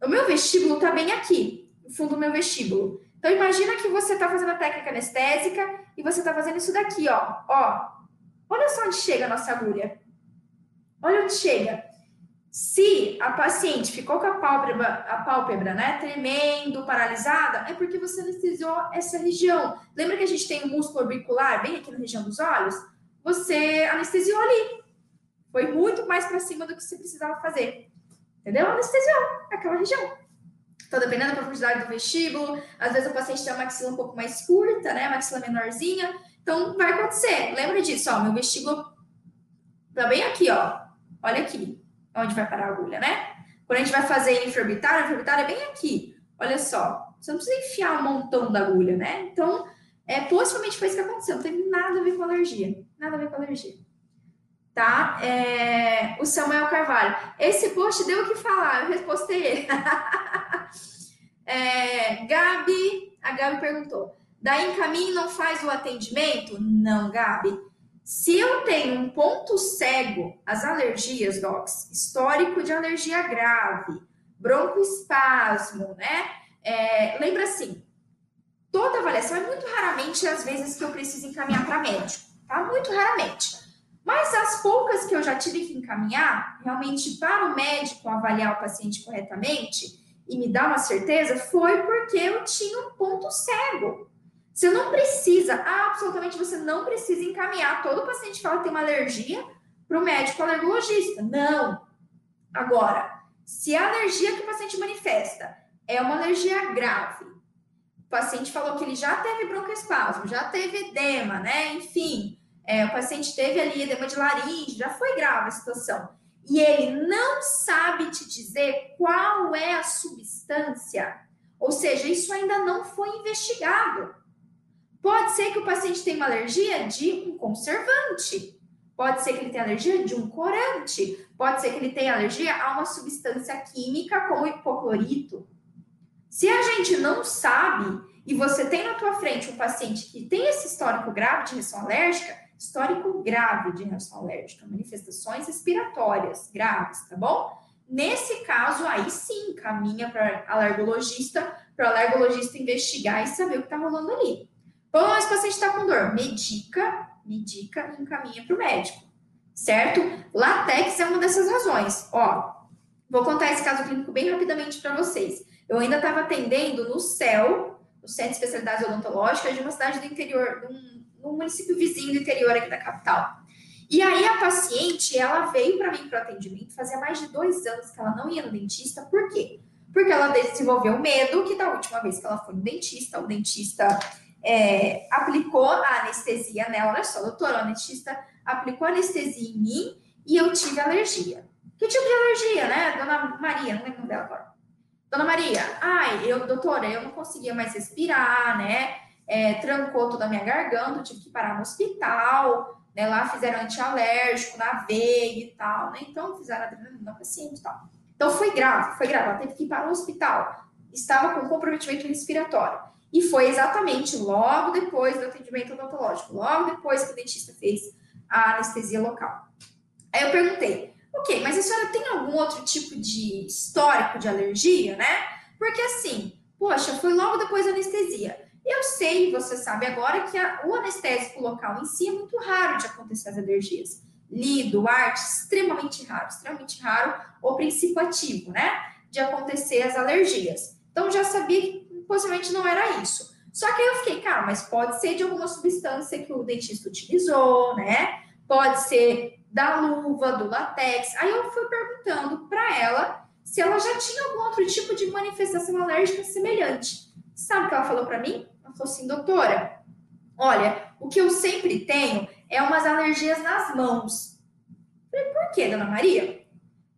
O meu vestíbulo tá bem aqui, no fundo do meu vestíbulo. Então, imagina que você tá fazendo a técnica anestésica e você tá fazendo isso daqui, ó. Ó, olha só onde chega a nossa agulha. Olha onde chega. Se a paciente ficou com a pálpebra, a pálpebra né, tremendo, paralisada, é porque você anestesiou essa região. Lembra que a gente tem o músculo orbicular bem aqui na região dos olhos? Você anestesiou ali. Foi muito mais para cima do que você precisava fazer. Entendeu? Anestesiou aquela região. Então, dependendo da profundidade do vestíbulo, às vezes o paciente tem uma maxila um pouco mais curta, né? Maxila menorzinha. Então, vai acontecer. Lembra disso, ó. Meu vestíbulo tá bem aqui, ó. Olha aqui, onde vai parar a agulha, né? Quando a gente vai fazer infraorbitário, infraorbitário é bem aqui. Olha só. Você não precisa enfiar um montão da agulha, né? Então, é, possivelmente foi isso que aconteceu. Não teve nada a ver com alergia. Nada a ver com alergia. Tá? É, o Samuel Carvalho. Esse post deu o que falar. Eu respostei ele. é, Gabi. A Gabi perguntou. Daí encaminho não faz o atendimento? Não, Gabi. Se eu tenho um ponto cego, as alergias, docs, histórico de alergia grave, broncoespasmo, né? É, lembra assim, toda avaliação é muito raramente as vezes que eu preciso encaminhar para médico, tá? Muito raramente. Mas as poucas que eu já tive que encaminhar, realmente para o médico avaliar o paciente corretamente e me dar uma certeza, foi porque eu tinha um ponto cego. Você não precisa, absolutamente você não precisa encaminhar todo paciente que fala que tem uma alergia para o médico alergologista. Não. Agora, se a alergia que o paciente manifesta é uma alergia grave, o paciente falou que ele já teve broncoespasmo, já teve edema, né? Enfim, é, o paciente teve ali edema de laringe, já foi grave a situação. E ele não sabe te dizer qual é a substância, ou seja, isso ainda não foi investigado. Pode ser que o paciente tenha uma alergia de um conservante, pode ser que ele tenha alergia de um corante, pode ser que ele tenha alergia a uma substância química como hipoclorito. Se a gente não sabe e você tem na tua frente um paciente que tem esse histórico grave de reação alérgica, histórico grave de reação alérgica, manifestações respiratórias graves, tá bom? Nesse caso, aí sim, caminha para alergologista, para o alergologista investigar e saber o que está rolando ali. Bom, esse paciente está com dor, medica, medica e encaminha para o médico, certo? Latex é uma dessas razões. Ó, vou contar esse caso clínico bem rapidamente para vocês. Eu ainda estava atendendo no CEL, no Centro de Especialidades Odontológicas, de uma cidade do interior, de um, município vizinho do interior aqui da capital. E aí a paciente, ela veio para mim para o atendimento, fazia mais de dois anos que ela não ia no dentista, por quê? Porque ela desenvolveu medo que da última vez que ela foi no dentista, o dentista é, aplicou a anestesia nela, olha só, doutor, o dentista aplicou anestesia em mim e eu tive alergia. Que tipo de alergia, né, dona Maria? Não lembro dela agora. Dona Maria, ai, eu, doutora, eu não conseguia mais respirar, né? É, trancou toda a minha garganta, tive que parar no hospital, né? Lá fizeram antialérgico na veia e tal, né? Então fizeram adrenalina na paciente e tal. Então foi grave, foi grave, ela teve que ir para o hospital. Estava com comprometimento respiratório. E foi exatamente logo depois do atendimento odontológico, logo depois que o dentista fez a anestesia local. Aí eu perguntei, Ok, mas a senhora tem algum outro tipo de histórico de alergia, né? Porque assim, poxa, foi logo depois da anestesia. Eu sei, você sabe agora, que a, o anestésico local em si é muito raro de acontecer as alergias. Lido, arte, extremamente raro, extremamente raro, o princípio ativo, né? De acontecer as alergias. Então já sabia que possivelmente não era isso. Só que aí eu fiquei, cara, mas pode ser de alguma substância que o dentista utilizou, né? Pode ser da luva, do latex. Aí eu fui perguntando para ela se ela já tinha algum outro tipo de manifestação alérgica semelhante. Sabe o que ela falou para mim? Ela falou assim, doutora, olha, o que eu sempre tenho é umas alergias nas mãos. Eu falei, por quê, dona Maria?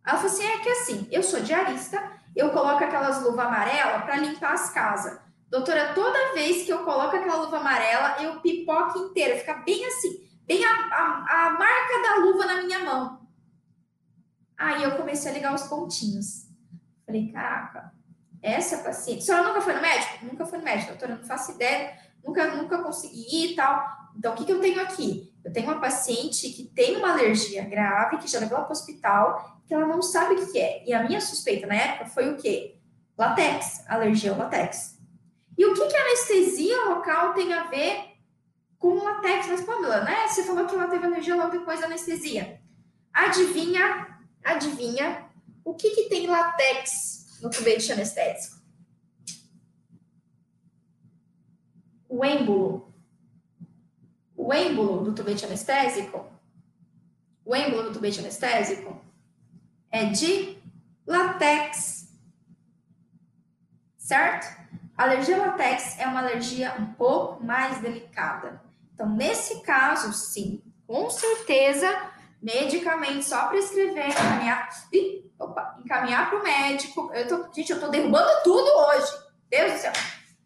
Ela falou assim, é que assim, eu sou diarista, eu coloco aquelas luvas amarelas para limpar as casas. Doutora, toda vez que eu coloco aquela luva amarela, eu pipoco inteira, fica bem assim bem a, a, a marca da luva na minha mão. Aí eu comecei a ligar os pontinhos. Falei, caraca, essa paciente. A senhora nunca foi no médico? Nunca foi no médico, doutora, não faço ideia, nunca, nunca consegui ir e tal. Então, o que, que eu tenho aqui? Eu tenho uma paciente que tem uma alergia grave, que já levou para o hospital, que ela não sabe o que é. E a minha suspeita na época foi o quê? Latex, alergia ao latex. E o que, que anestesia local tem a ver com latex, mas Pamela, né? Você falou que ela teve alergia logo depois da anestesia. Adivinha, adivinha, o que, que tem latex no tubete anestésico? O êmbolo. O êmbolo do tubete anestésico, o êmbolo do tubete anestésico é de latex. certo? A alergia ao látex é uma alergia um pouco mais delicada. Então, nesse caso, sim, com certeza, medicamento só prescrever, encaminhar, ih, opa, encaminhar para o médico. Eu tô, gente, eu estou derrubando tudo hoje. Deus do céu.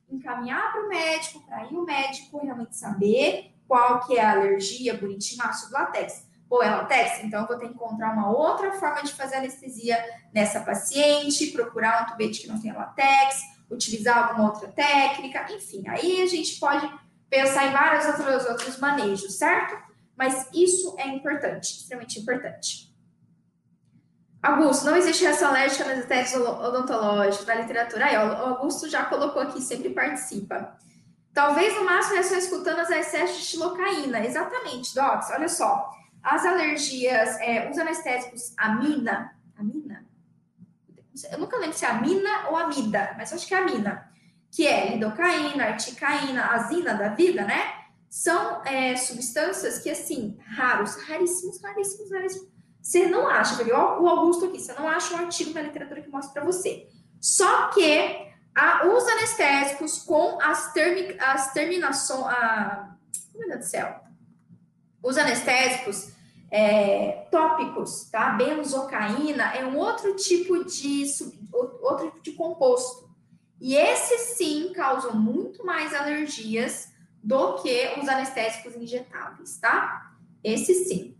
Encaminhar para o médico, para ir o médico realmente saber qual que é a alergia bonitinho, ácido látex. Ou é látex? Então, eu vou ter que encontrar uma outra forma de fazer anestesia nessa paciente, procurar um tubete que não tenha látex, utilizar alguma outra técnica, enfim. Aí a gente pode pensar em vários outros, outros manejos, certo? Mas isso é importante, extremamente importante. Augusto, não existe reação alérgica nas testes odontológicas da literatura. Aí, o Augusto já colocou aqui, sempre participa. Talvez no máximo reações cutâneas a excesso de xilocaína. Exatamente, Docs. Olha só. As alergias, é, os anestésicos amina, amina? Eu nunca lembro se é amina ou amida, mas acho que é amina que é lidocaína, articaína, azina da vida, né? São é, substâncias que, assim, raros, raríssimos, raríssimos, raríssimos. Você não acha, viu? O Augusto aqui, você não acha um artigo na literatura que mostra para você. Só que a, os anestésicos com as, termi, as terminações. Meu Deus do céu. Os anestésicos é, tópicos, tá? Benzocaína é um outro tipo de, outro tipo de composto e esses sim causam muito mais alergias do que os anestésicos injetáveis, tá? Esse sim.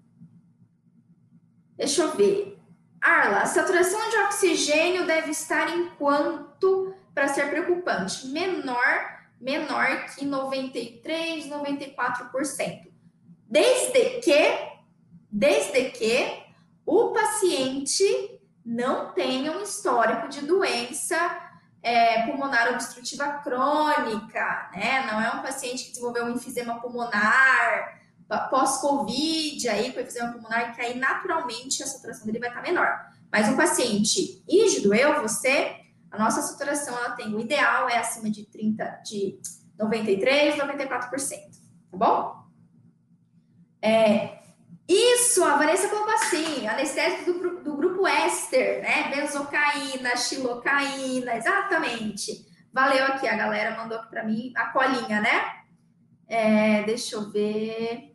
Deixa eu ver. Arla, a saturação de oxigênio deve estar em quanto para ser preocupante? Menor, menor que 93, 94%. Desde que, desde que o paciente não tenha um histórico de doença é, pulmonar obstrutiva crônica, né? Não é um paciente que desenvolveu um enfisema pulmonar pós-Covid, aí com enfisema pulmonar, que aí naturalmente a saturação dele vai estar menor. Mas um paciente rígido, eu, você, a nossa saturação ela tem o ideal é acima de 30, de 93, 94%, tá bom? É, isso, a Vanessa assim, anestésico do, do grupo éster, né? Benzocaína, xilocaína, exatamente. Valeu aqui, a galera mandou aqui para mim a colinha, né? É, deixa eu ver.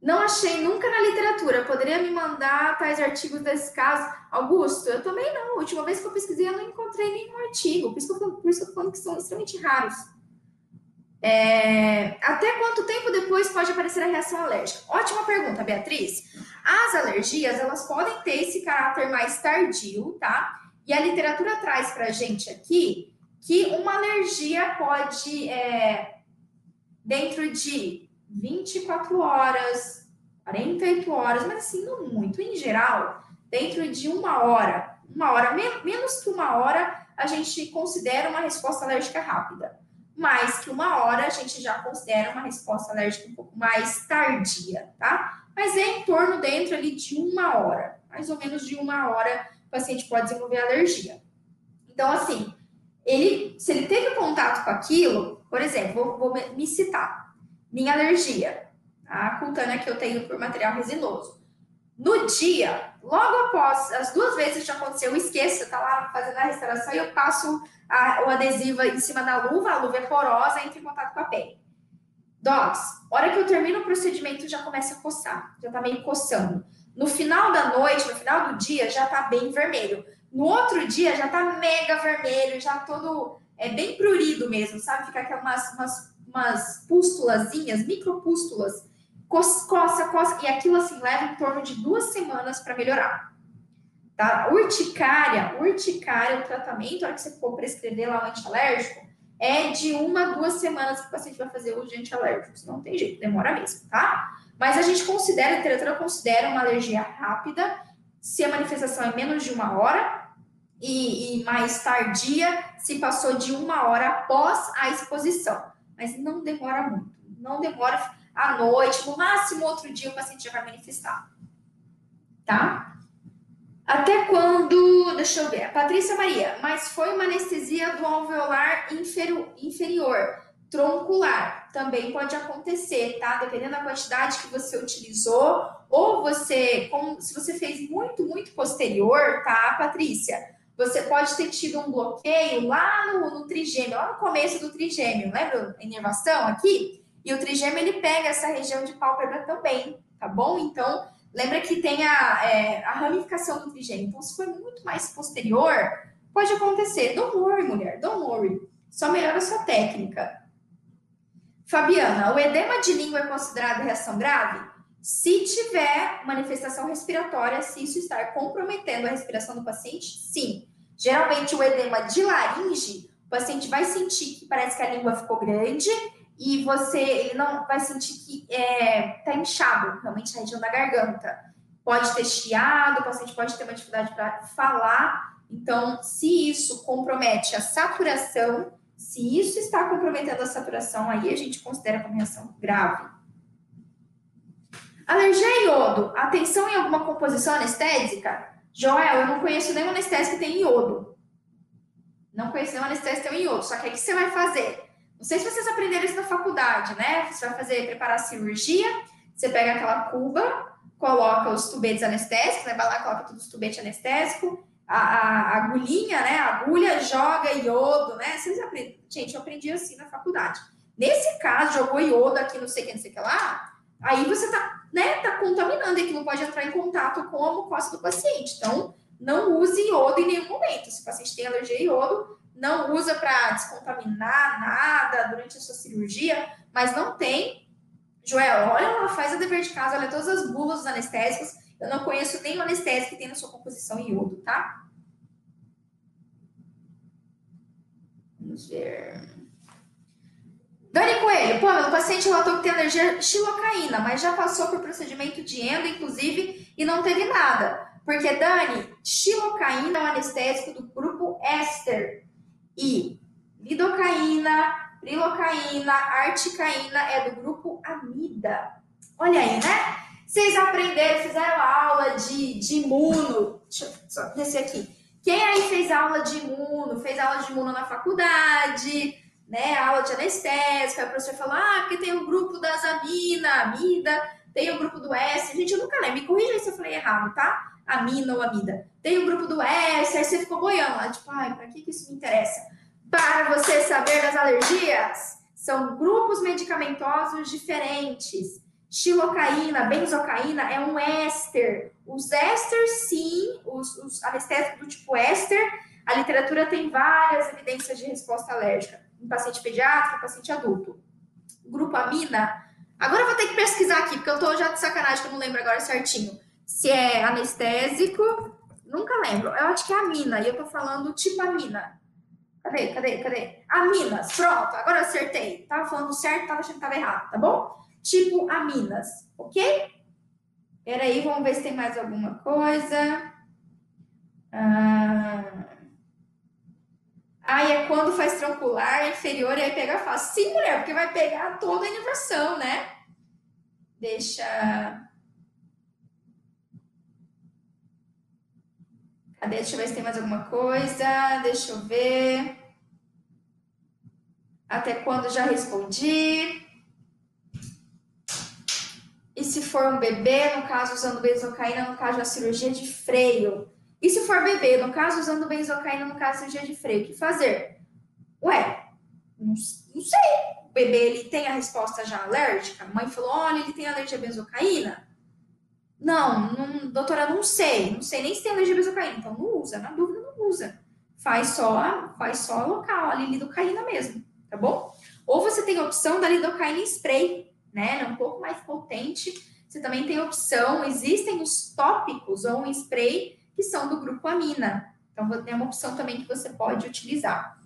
Não achei nunca na literatura. Poderia me mandar tais artigos desse caso? Augusto, eu também não. A última vez que eu pesquisei, eu não encontrei nenhum artigo. Por isso que eu, tô falando que são extremamente raros. É, até quanto tempo depois pode aparecer a reação alérgica? Ótima pergunta, Beatriz. As alergias, elas podem ter esse caráter mais tardio, tá? E a literatura traz pra gente aqui que uma alergia pode, é, dentro de 24 horas, 48 horas, mas assim, não muito. Em geral, dentro de uma hora, uma hora, menos que uma hora, a gente considera uma resposta alérgica rápida mais que uma hora, a gente já considera uma resposta alérgica um pouco mais tardia, tá? Mas é em torno dentro ali de uma hora, mais ou menos de uma hora, o paciente pode desenvolver alergia. Então, assim, ele, se ele teve contato com aquilo, por exemplo, vou, vou me citar, minha alergia, a cutânea que eu tenho por material resinoso. No dia, logo após, as duas vezes que já aconteceu, eu esqueço, tá lá fazendo a restauração e eu passo a, o adesivo em cima da luva, a luva é porosa, entra em contato com a pele. Dogs, hora que eu termino o procedimento, já começa a coçar, já tá meio coçando. No final da noite, no final do dia, já tá bem vermelho. No outro dia, já tá mega vermelho, já todo é bem prurido mesmo, sabe? Fica aquelas umas, umas pústulazinhas, micropústulas coça, coça, e aquilo assim leva em torno de duas semanas para melhorar. Tá? Urticária, urticária, o tratamento, a hora que você for prescrever lá o antialérgico, é de uma, duas semanas que o paciente vai fazer uso de antialérgicos. Não tem jeito, demora mesmo, tá? Mas a gente considera, a literatura considera uma alergia rápida, se a manifestação é menos de uma hora, e, e mais tardia, se passou de uma hora após a exposição. Mas não demora muito, não demora à noite, no máximo outro dia o paciente já vai manifestar. Tá? Até quando, deixa eu ver, Patrícia Maria, mas foi uma anestesia do alveolar inferior, inferior, troncular, também pode acontecer, tá? Dependendo da quantidade que você utilizou, ou você, como, se você fez muito, muito posterior, tá, Patrícia? você pode ter tido um bloqueio lá no, no trigêmeo, lá no começo do trigêmeo, lembra a inervação aqui? E o trigêmeo ele pega essa região de pálpebra também, tá bom? Então, lembra que tem a, é, a ramificação do trigêmeo. Então, se for muito mais posterior, pode acontecer. Don't worry, mulher, don't worry. Só melhora a sua técnica. Fabiana, o edema de língua é considerado reação grave? Se tiver manifestação respiratória, se isso estar comprometendo a respiração do paciente, sim. Geralmente, o edema de laringe, o paciente vai sentir que parece que a língua ficou grande e você ele não vai sentir que é, tá inchado, realmente a região da garganta. Pode ter chiado, o paciente pode ter uma dificuldade para falar. Então, se isso compromete a saturação, se isso está comprometendo a saturação, aí a gente considera como reação grave. Alergia a iodo. Atenção em alguma composição anestésica? Joel, eu não conheço nenhum anestésico que tem iodo. Não conheço nenhum anestésico que tem iodo. Só que o que você vai fazer? Não sei se vocês aprenderam isso na faculdade, né? Você vai fazer, preparar a cirurgia, você pega aquela cuba, coloca os tubetes anestésicos, né? Vai lá, coloca todos os tubetes anestésicos, a, a, a, agulhinha, né? A agulha joga iodo, né? Vocês aprendem. Gente, eu aprendi assim na faculdade. Nesse caso, jogou iodo aqui, não sei o que, não sei o que lá, aí você tá, né, tá contaminando e não pode entrar em contato com a mucosa do paciente. Então, não use iodo em nenhum momento. Se o paciente tem alergia a iodo, não usa para descontaminar nada durante a sua cirurgia, mas não tem. Joel, olha lá, faz a dever de casa, olha todas as bulas dos anestésicos. Eu não conheço nenhum anestésico que tem na sua composição iodo, tá? Vamos ver. Dani Coelho, pô, meu paciente relatou que tem alergia xilocaína, mas já passou por procedimento de endo, inclusive, e não teve nada. Porque, Dani, xilocaína é um anestésico do grupo éster. E lidocaína, prilocaína, articaína é do grupo amida. Olha aí, né? Vocês aprenderam, fizeram aula de, de imuno. Deixa eu só descer aqui. Quem aí fez aula de imuno, fez aula de imuno na faculdade, né? Aula de anestésica, a professora falou, ah, porque tem o grupo das amina, amida, tem o grupo do S. Gente, eu nunca lembro. Me corrija se eu falei errado, tá? Amina ou amida. Tem o grupo do S, aí você ficou boiando lá, tipo, ai, pra que, que isso me interessa? Para você saber das alergias, são grupos medicamentosos diferentes. Xilocaína, benzocaína é um éster. Os ésteres, sim, os, os anestésicos do tipo éster, a literatura tem várias evidências de resposta alérgica em paciente pediátrico, paciente adulto. Grupo amina, agora eu vou ter que pesquisar aqui, porque eu tô já de sacanagem que eu não lembro agora certinho. Se é anestésico, nunca lembro. Eu acho que é amina, e eu tô falando tipo amina. Cadê, cadê, cadê? Aminas, pronto, agora acertei. Tava falando certo, tava achando que tava errado, tá bom? Tipo aminas, ok? Peraí, vamos ver se tem mais alguma coisa. Ah... Aí é quando faz troncular inferior e aí pega fácil. Sim, mulher, porque vai pegar toda a inervação, né? Deixa. Cadê? Deixa eu ver se tem mais alguma coisa. Deixa eu ver. Até quando já respondi. E se for um bebê, no caso usando benzocaína, no caso da cirurgia de freio. E se for bebê, no caso usando benzocaína, no caso cirurgia de freio, o que fazer? Ué, não, não sei. O bebê ele tem a resposta já alérgica? A mãe falou: olha, ele tem alergia à benzocaína? Não, não, doutora, não sei. Não sei nem se tem benzocaína. Então não usa. Na dúvida, não usa. Faz só, faz só local, ali, lidocaína mesmo, tá bom? Ou você tem a opção da lidocaína spray, né? É um pouco mais potente. Você também tem a opção, existem os tópicos ou um spray que são do grupo amina. Então, tem uma opção também que você pode utilizar.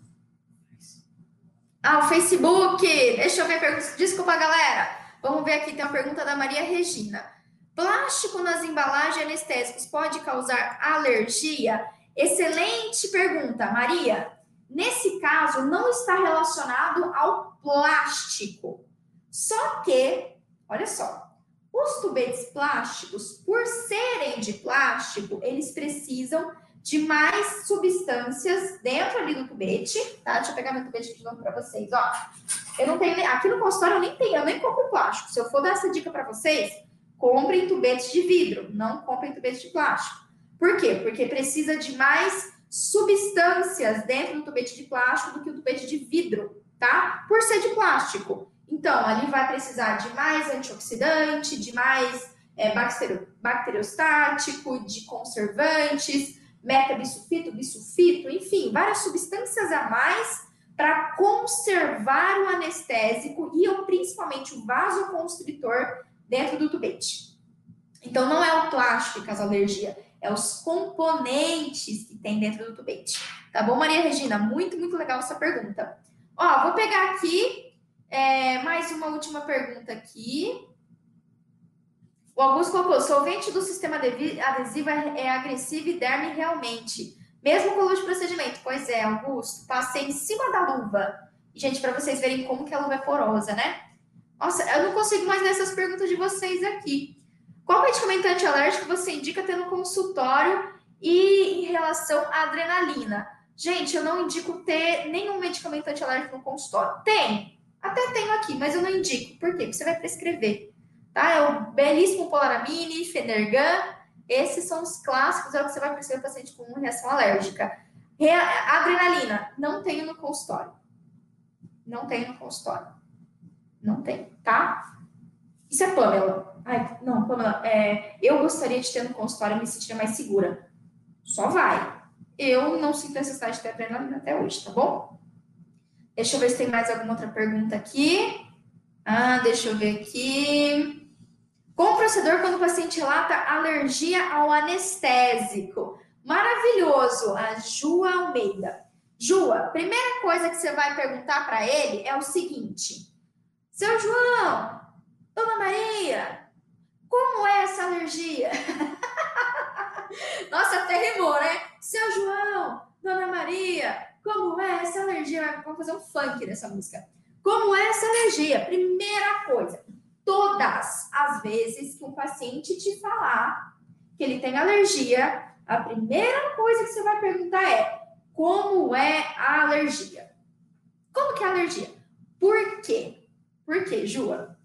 Ah, o Facebook. Deixa eu ver a pergunta. Desculpa, galera. Vamos ver aqui, tem uma pergunta da Maria Regina. Plástico nas embalagens anestésicos pode causar alergia? Excelente pergunta, Maria. Nesse caso, não está relacionado ao plástico. Só que, olha só, os tubetes plásticos, por serem de plástico, eles precisam de mais substâncias dentro ali do tubete, tá? Deixa eu pegar meu tubete de novo para vocês, ó. Eu não tenho, aqui no consultório eu nem tenho, eu nem compro plástico. Se eu for dar essa dica para vocês, comprem tubetes de vidro, não comprem tubetes de plástico. Por quê? Porque precisa de mais substâncias dentro do tubete de plástico do que o tubete de vidro, tá? Por ser de plástico. Então, ali vai precisar de mais antioxidante, de mais é, bacteriostático, de conservantes, metabisulfito, bisulfito, enfim, várias substâncias a mais para conservar o anestésico e principalmente o vasoconstritor dentro do tubete. Então, não é o plástico que causa alergia, é os componentes que tem dentro do tubete. Tá bom, Maria Regina? Muito, muito legal essa pergunta. Ó, vou pegar aqui é, mais uma última pergunta aqui. O Augusto colocou: solvente do sistema adesivo é, é agressivo e derme realmente. Mesmo com luz de procedimento. Pois é, Augusto, passei em cima da luva. Gente, para vocês verem como que a luva é porosa, né? Nossa, eu não consigo mais ler essas perguntas de vocês aqui. Qual medicamento antialérgico você indica ter no consultório e em relação à adrenalina? Gente, eu não indico ter nenhum medicamento antialérgico no consultório. Tem, até tenho aqui, mas eu não indico. Por quê? Porque você vai prescrever. Tá? É o belíssimo Polaramine, Fenergan. Esses são os clássicos, é o que você vai prescrever para paciente com reação alérgica. Adrenalina, não tenho no consultório. Não tenho no consultório. Não tem, tá? Isso é Pamela. Ai, não, Pamela, é, eu gostaria de ter no consultório e me sentir mais segura. Só vai. Eu não sinto necessidade de ter adrenalina até hoje, tá bom? Deixa eu ver se tem mais alguma outra pergunta aqui. Ah, deixa eu ver aqui. Como procedor quando o paciente relata alergia ao anestésico? Maravilhoso, a Jua Almeida. Jua, primeira coisa que você vai perguntar para ele é o seguinte: Seu João, Dona Maria, como é essa alergia? Nossa, até rimou, né? Seu João, Dona Maria, como é essa alergia? Vamos fazer um funk nessa música. Como é essa alergia? Primeira coisa, todas as vezes que um paciente te falar que ele tem alergia, a primeira coisa que você vai perguntar é como é a alergia? Como que é a alergia? Por quê? Por quê, Jua?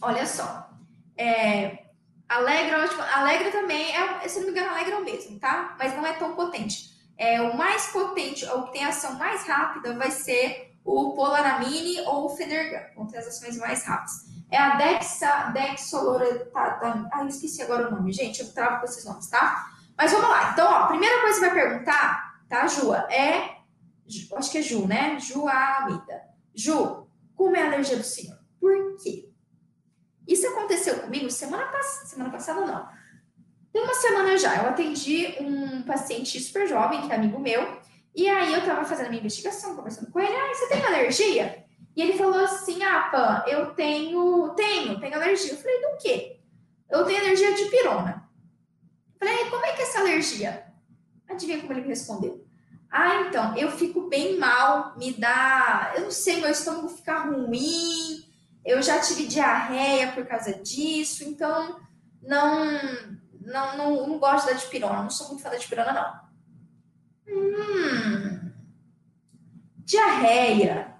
Olha só. É, Alegra, Alegra também é, se não me engano, Alegra é o mesmo, tá? Mas não é tão potente. É, o mais potente, ou que tem ação mais rápida, vai ser o Polaramine ou o Fenergan, vão ter as ações mais rápidas. É a Dexa, Dexoloretata. Ah, eu esqueci agora o nome, gente, eu travo com esses nomes, tá? Mas vamos lá. Então, ó, a primeira coisa que você vai perguntar, tá, Jua, é. Acho que é Ju, né? Ju Amida. Ju, como é a alergia do senhor? Por quê? Isso aconteceu comigo semana, pass semana passada, não. Uma semana já, eu atendi um paciente super jovem, que é amigo meu, e aí eu tava fazendo minha investigação, conversando com ele, ah, você tem alergia? E ele falou assim, ah, Pan, eu tenho, tenho, tenho alergia. Eu falei, do quê? Eu tenho alergia de pirona. Eu falei, como é que é essa alergia? Adivinha como ele me respondeu? Ah, então, eu fico bem mal, me dá, eu não sei, meu estômago fica ruim, eu já tive diarreia por causa disso, então não não, não, não gosto da dipirona, não sou muito fã da dipirona, não. Hum, diarreia,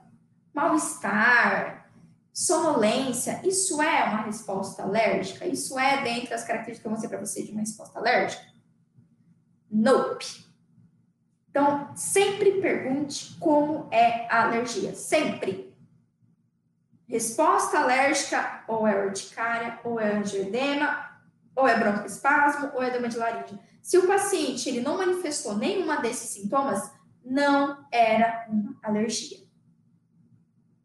mal-estar, sonolência, isso é uma resposta alérgica? Isso é dentre as características que eu mostrei para você de uma resposta alérgica? Nope. Então, sempre pergunte como é a alergia. Sempre. Resposta alérgica ou é urticária, ou é angioedema, ou é broncoespasmo, ou é edema de laringe. Se o paciente ele não manifestou nenhuma desses sintomas, não era uma alergia.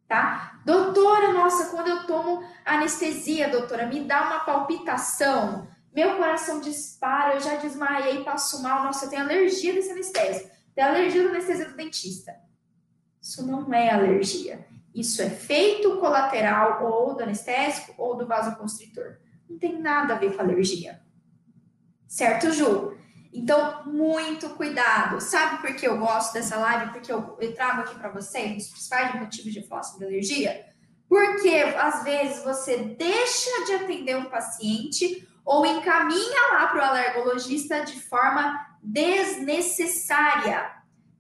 Tá? Doutora, nossa, quando eu tomo anestesia, doutora, me dá uma palpitação, meu coração dispara, eu já desmaiei, passo mal, nossa, eu tenho alergia desse anestésico. Tenho alergia da anestesia do dentista. Isso não é alergia. Isso é feito colateral ou do anestésico ou do vasoconstritor. Não tem nada a ver com alergia. Certo, Ju? Então, muito cuidado. Sabe por que eu gosto dessa live? Porque eu, eu trago aqui para vocês os principais motivos de falar sobre alergia? Porque às vezes você deixa de atender um paciente ou encaminha lá para o alergologista de forma desnecessária.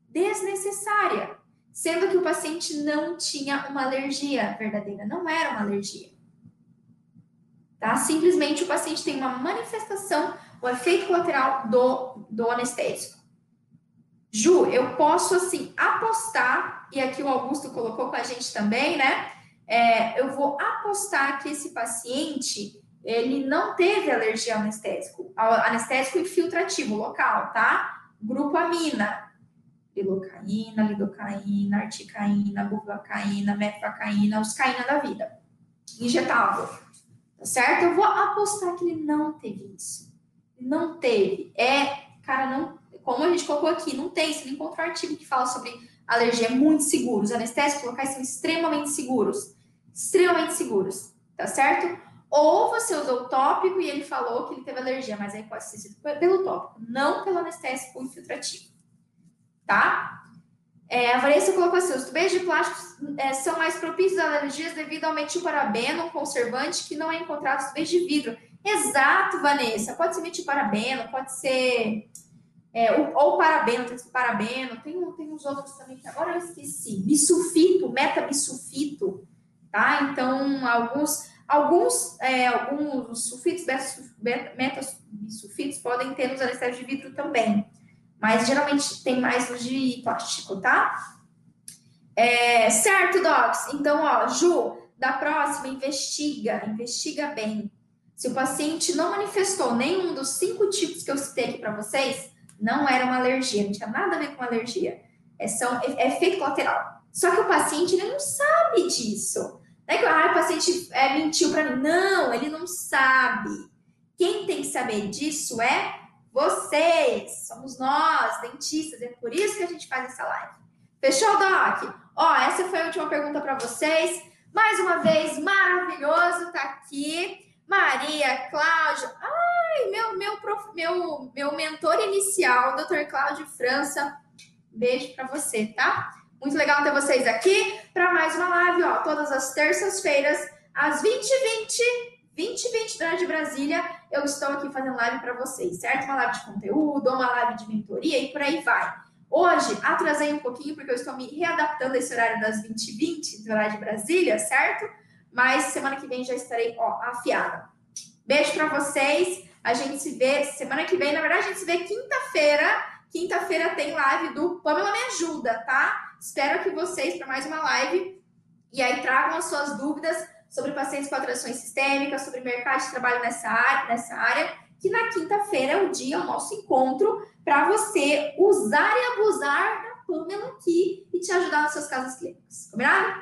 Desnecessária sendo que o paciente não tinha uma alergia verdadeira, não era uma alergia. Tá? Simplesmente o paciente tem uma manifestação, o efeito colateral do, do anestésico. Ju, eu posso assim apostar, e aqui o Augusto colocou com a gente também, né? É, eu vou apostar que esse paciente ele não teve alergia ao anestésico, ao anestésico infiltrativo local, tá? Grupo amina, lidocaína, lidocaína, articaína, buprocaína, metfacaína, os caína da vida, injetável, tá certo? Eu vou apostar que ele não teve isso, não teve, é, cara, não, como a gente colocou aqui, não tem, você não encontra um artigo que fala sobre alergia, é muito seguro, os anestésicos locais são extremamente seguros, extremamente seguros, tá certo? Ou você usou o tópico e ele falou que ele teve alergia, mas aí pode ser sido pelo tópico, não pelo anestésico infiltrativo. Tá? É, a Vanessa colocou assim: os tubeiros de plástico é, são mais propícios a alergias devido ao metilparabeno, um conservante que não é encontrado nos tubeiros de vidro. Exato, Vanessa. Pode ser metilparabeno, pode ser. É, ou, ou parabeno, tem parabeno, tem, tem uns outros também que agora eu esqueci. Bisulfito, metabisulfito, tá? Então, alguns Alguns, é, alguns sulfitos, metasulfitos podem ter nos anestésicos de vidro também, mas geralmente tem mais nos de plástico, tá? É, certo, Docs? Então, ó, Ju, da próxima, investiga, investiga bem. Se o paciente não manifestou nenhum dos cinco tipos que eu citei aqui para vocês, não era uma alergia, não tinha nada a ver com alergia. É, são, é efeito colateral. Só que o paciente ele não sabe disso. Não é que ah, o paciente é, mentiu para mim. Não, ele não sabe. Quem tem que saber disso é vocês. Somos nós, dentistas. É por isso que a gente faz essa live. Fechou, Doc? Ó, essa foi a última pergunta para vocês. Mais uma vez, maravilhoso tá aqui. Maria, Cláudio. Ai, meu, meu, prof, meu, meu mentor inicial, Dr. Cláudio França. Beijo para você, tá? Muito legal ter vocês aqui para mais uma live, ó, todas as terças-feiras, às 20h20, 20 h 20 da de Brasília, eu estou aqui fazendo live para vocês, certo? Uma live de conteúdo, uma live de mentoria e por aí vai. Hoje, atrasei um pouquinho porque eu estou me readaptando a esse horário das 20h20, do horário de Brasília, certo? Mas semana que vem já estarei, ó, afiada. Beijo para vocês. A gente se vê semana que vem. Na verdade, a gente se vê quinta-feira. Quinta-feira tem live do Pamela Me Ajuda, tá? Espero que vocês para mais uma live e aí tragam as suas dúvidas sobre pacientes com atrações sistêmicas, sobre mercado de trabalho nessa área, nessa área que na quinta-feira é o dia, o nosso encontro, para você usar e abusar da Pamela aqui e te ajudar nas suas casas clínicas. Combinado?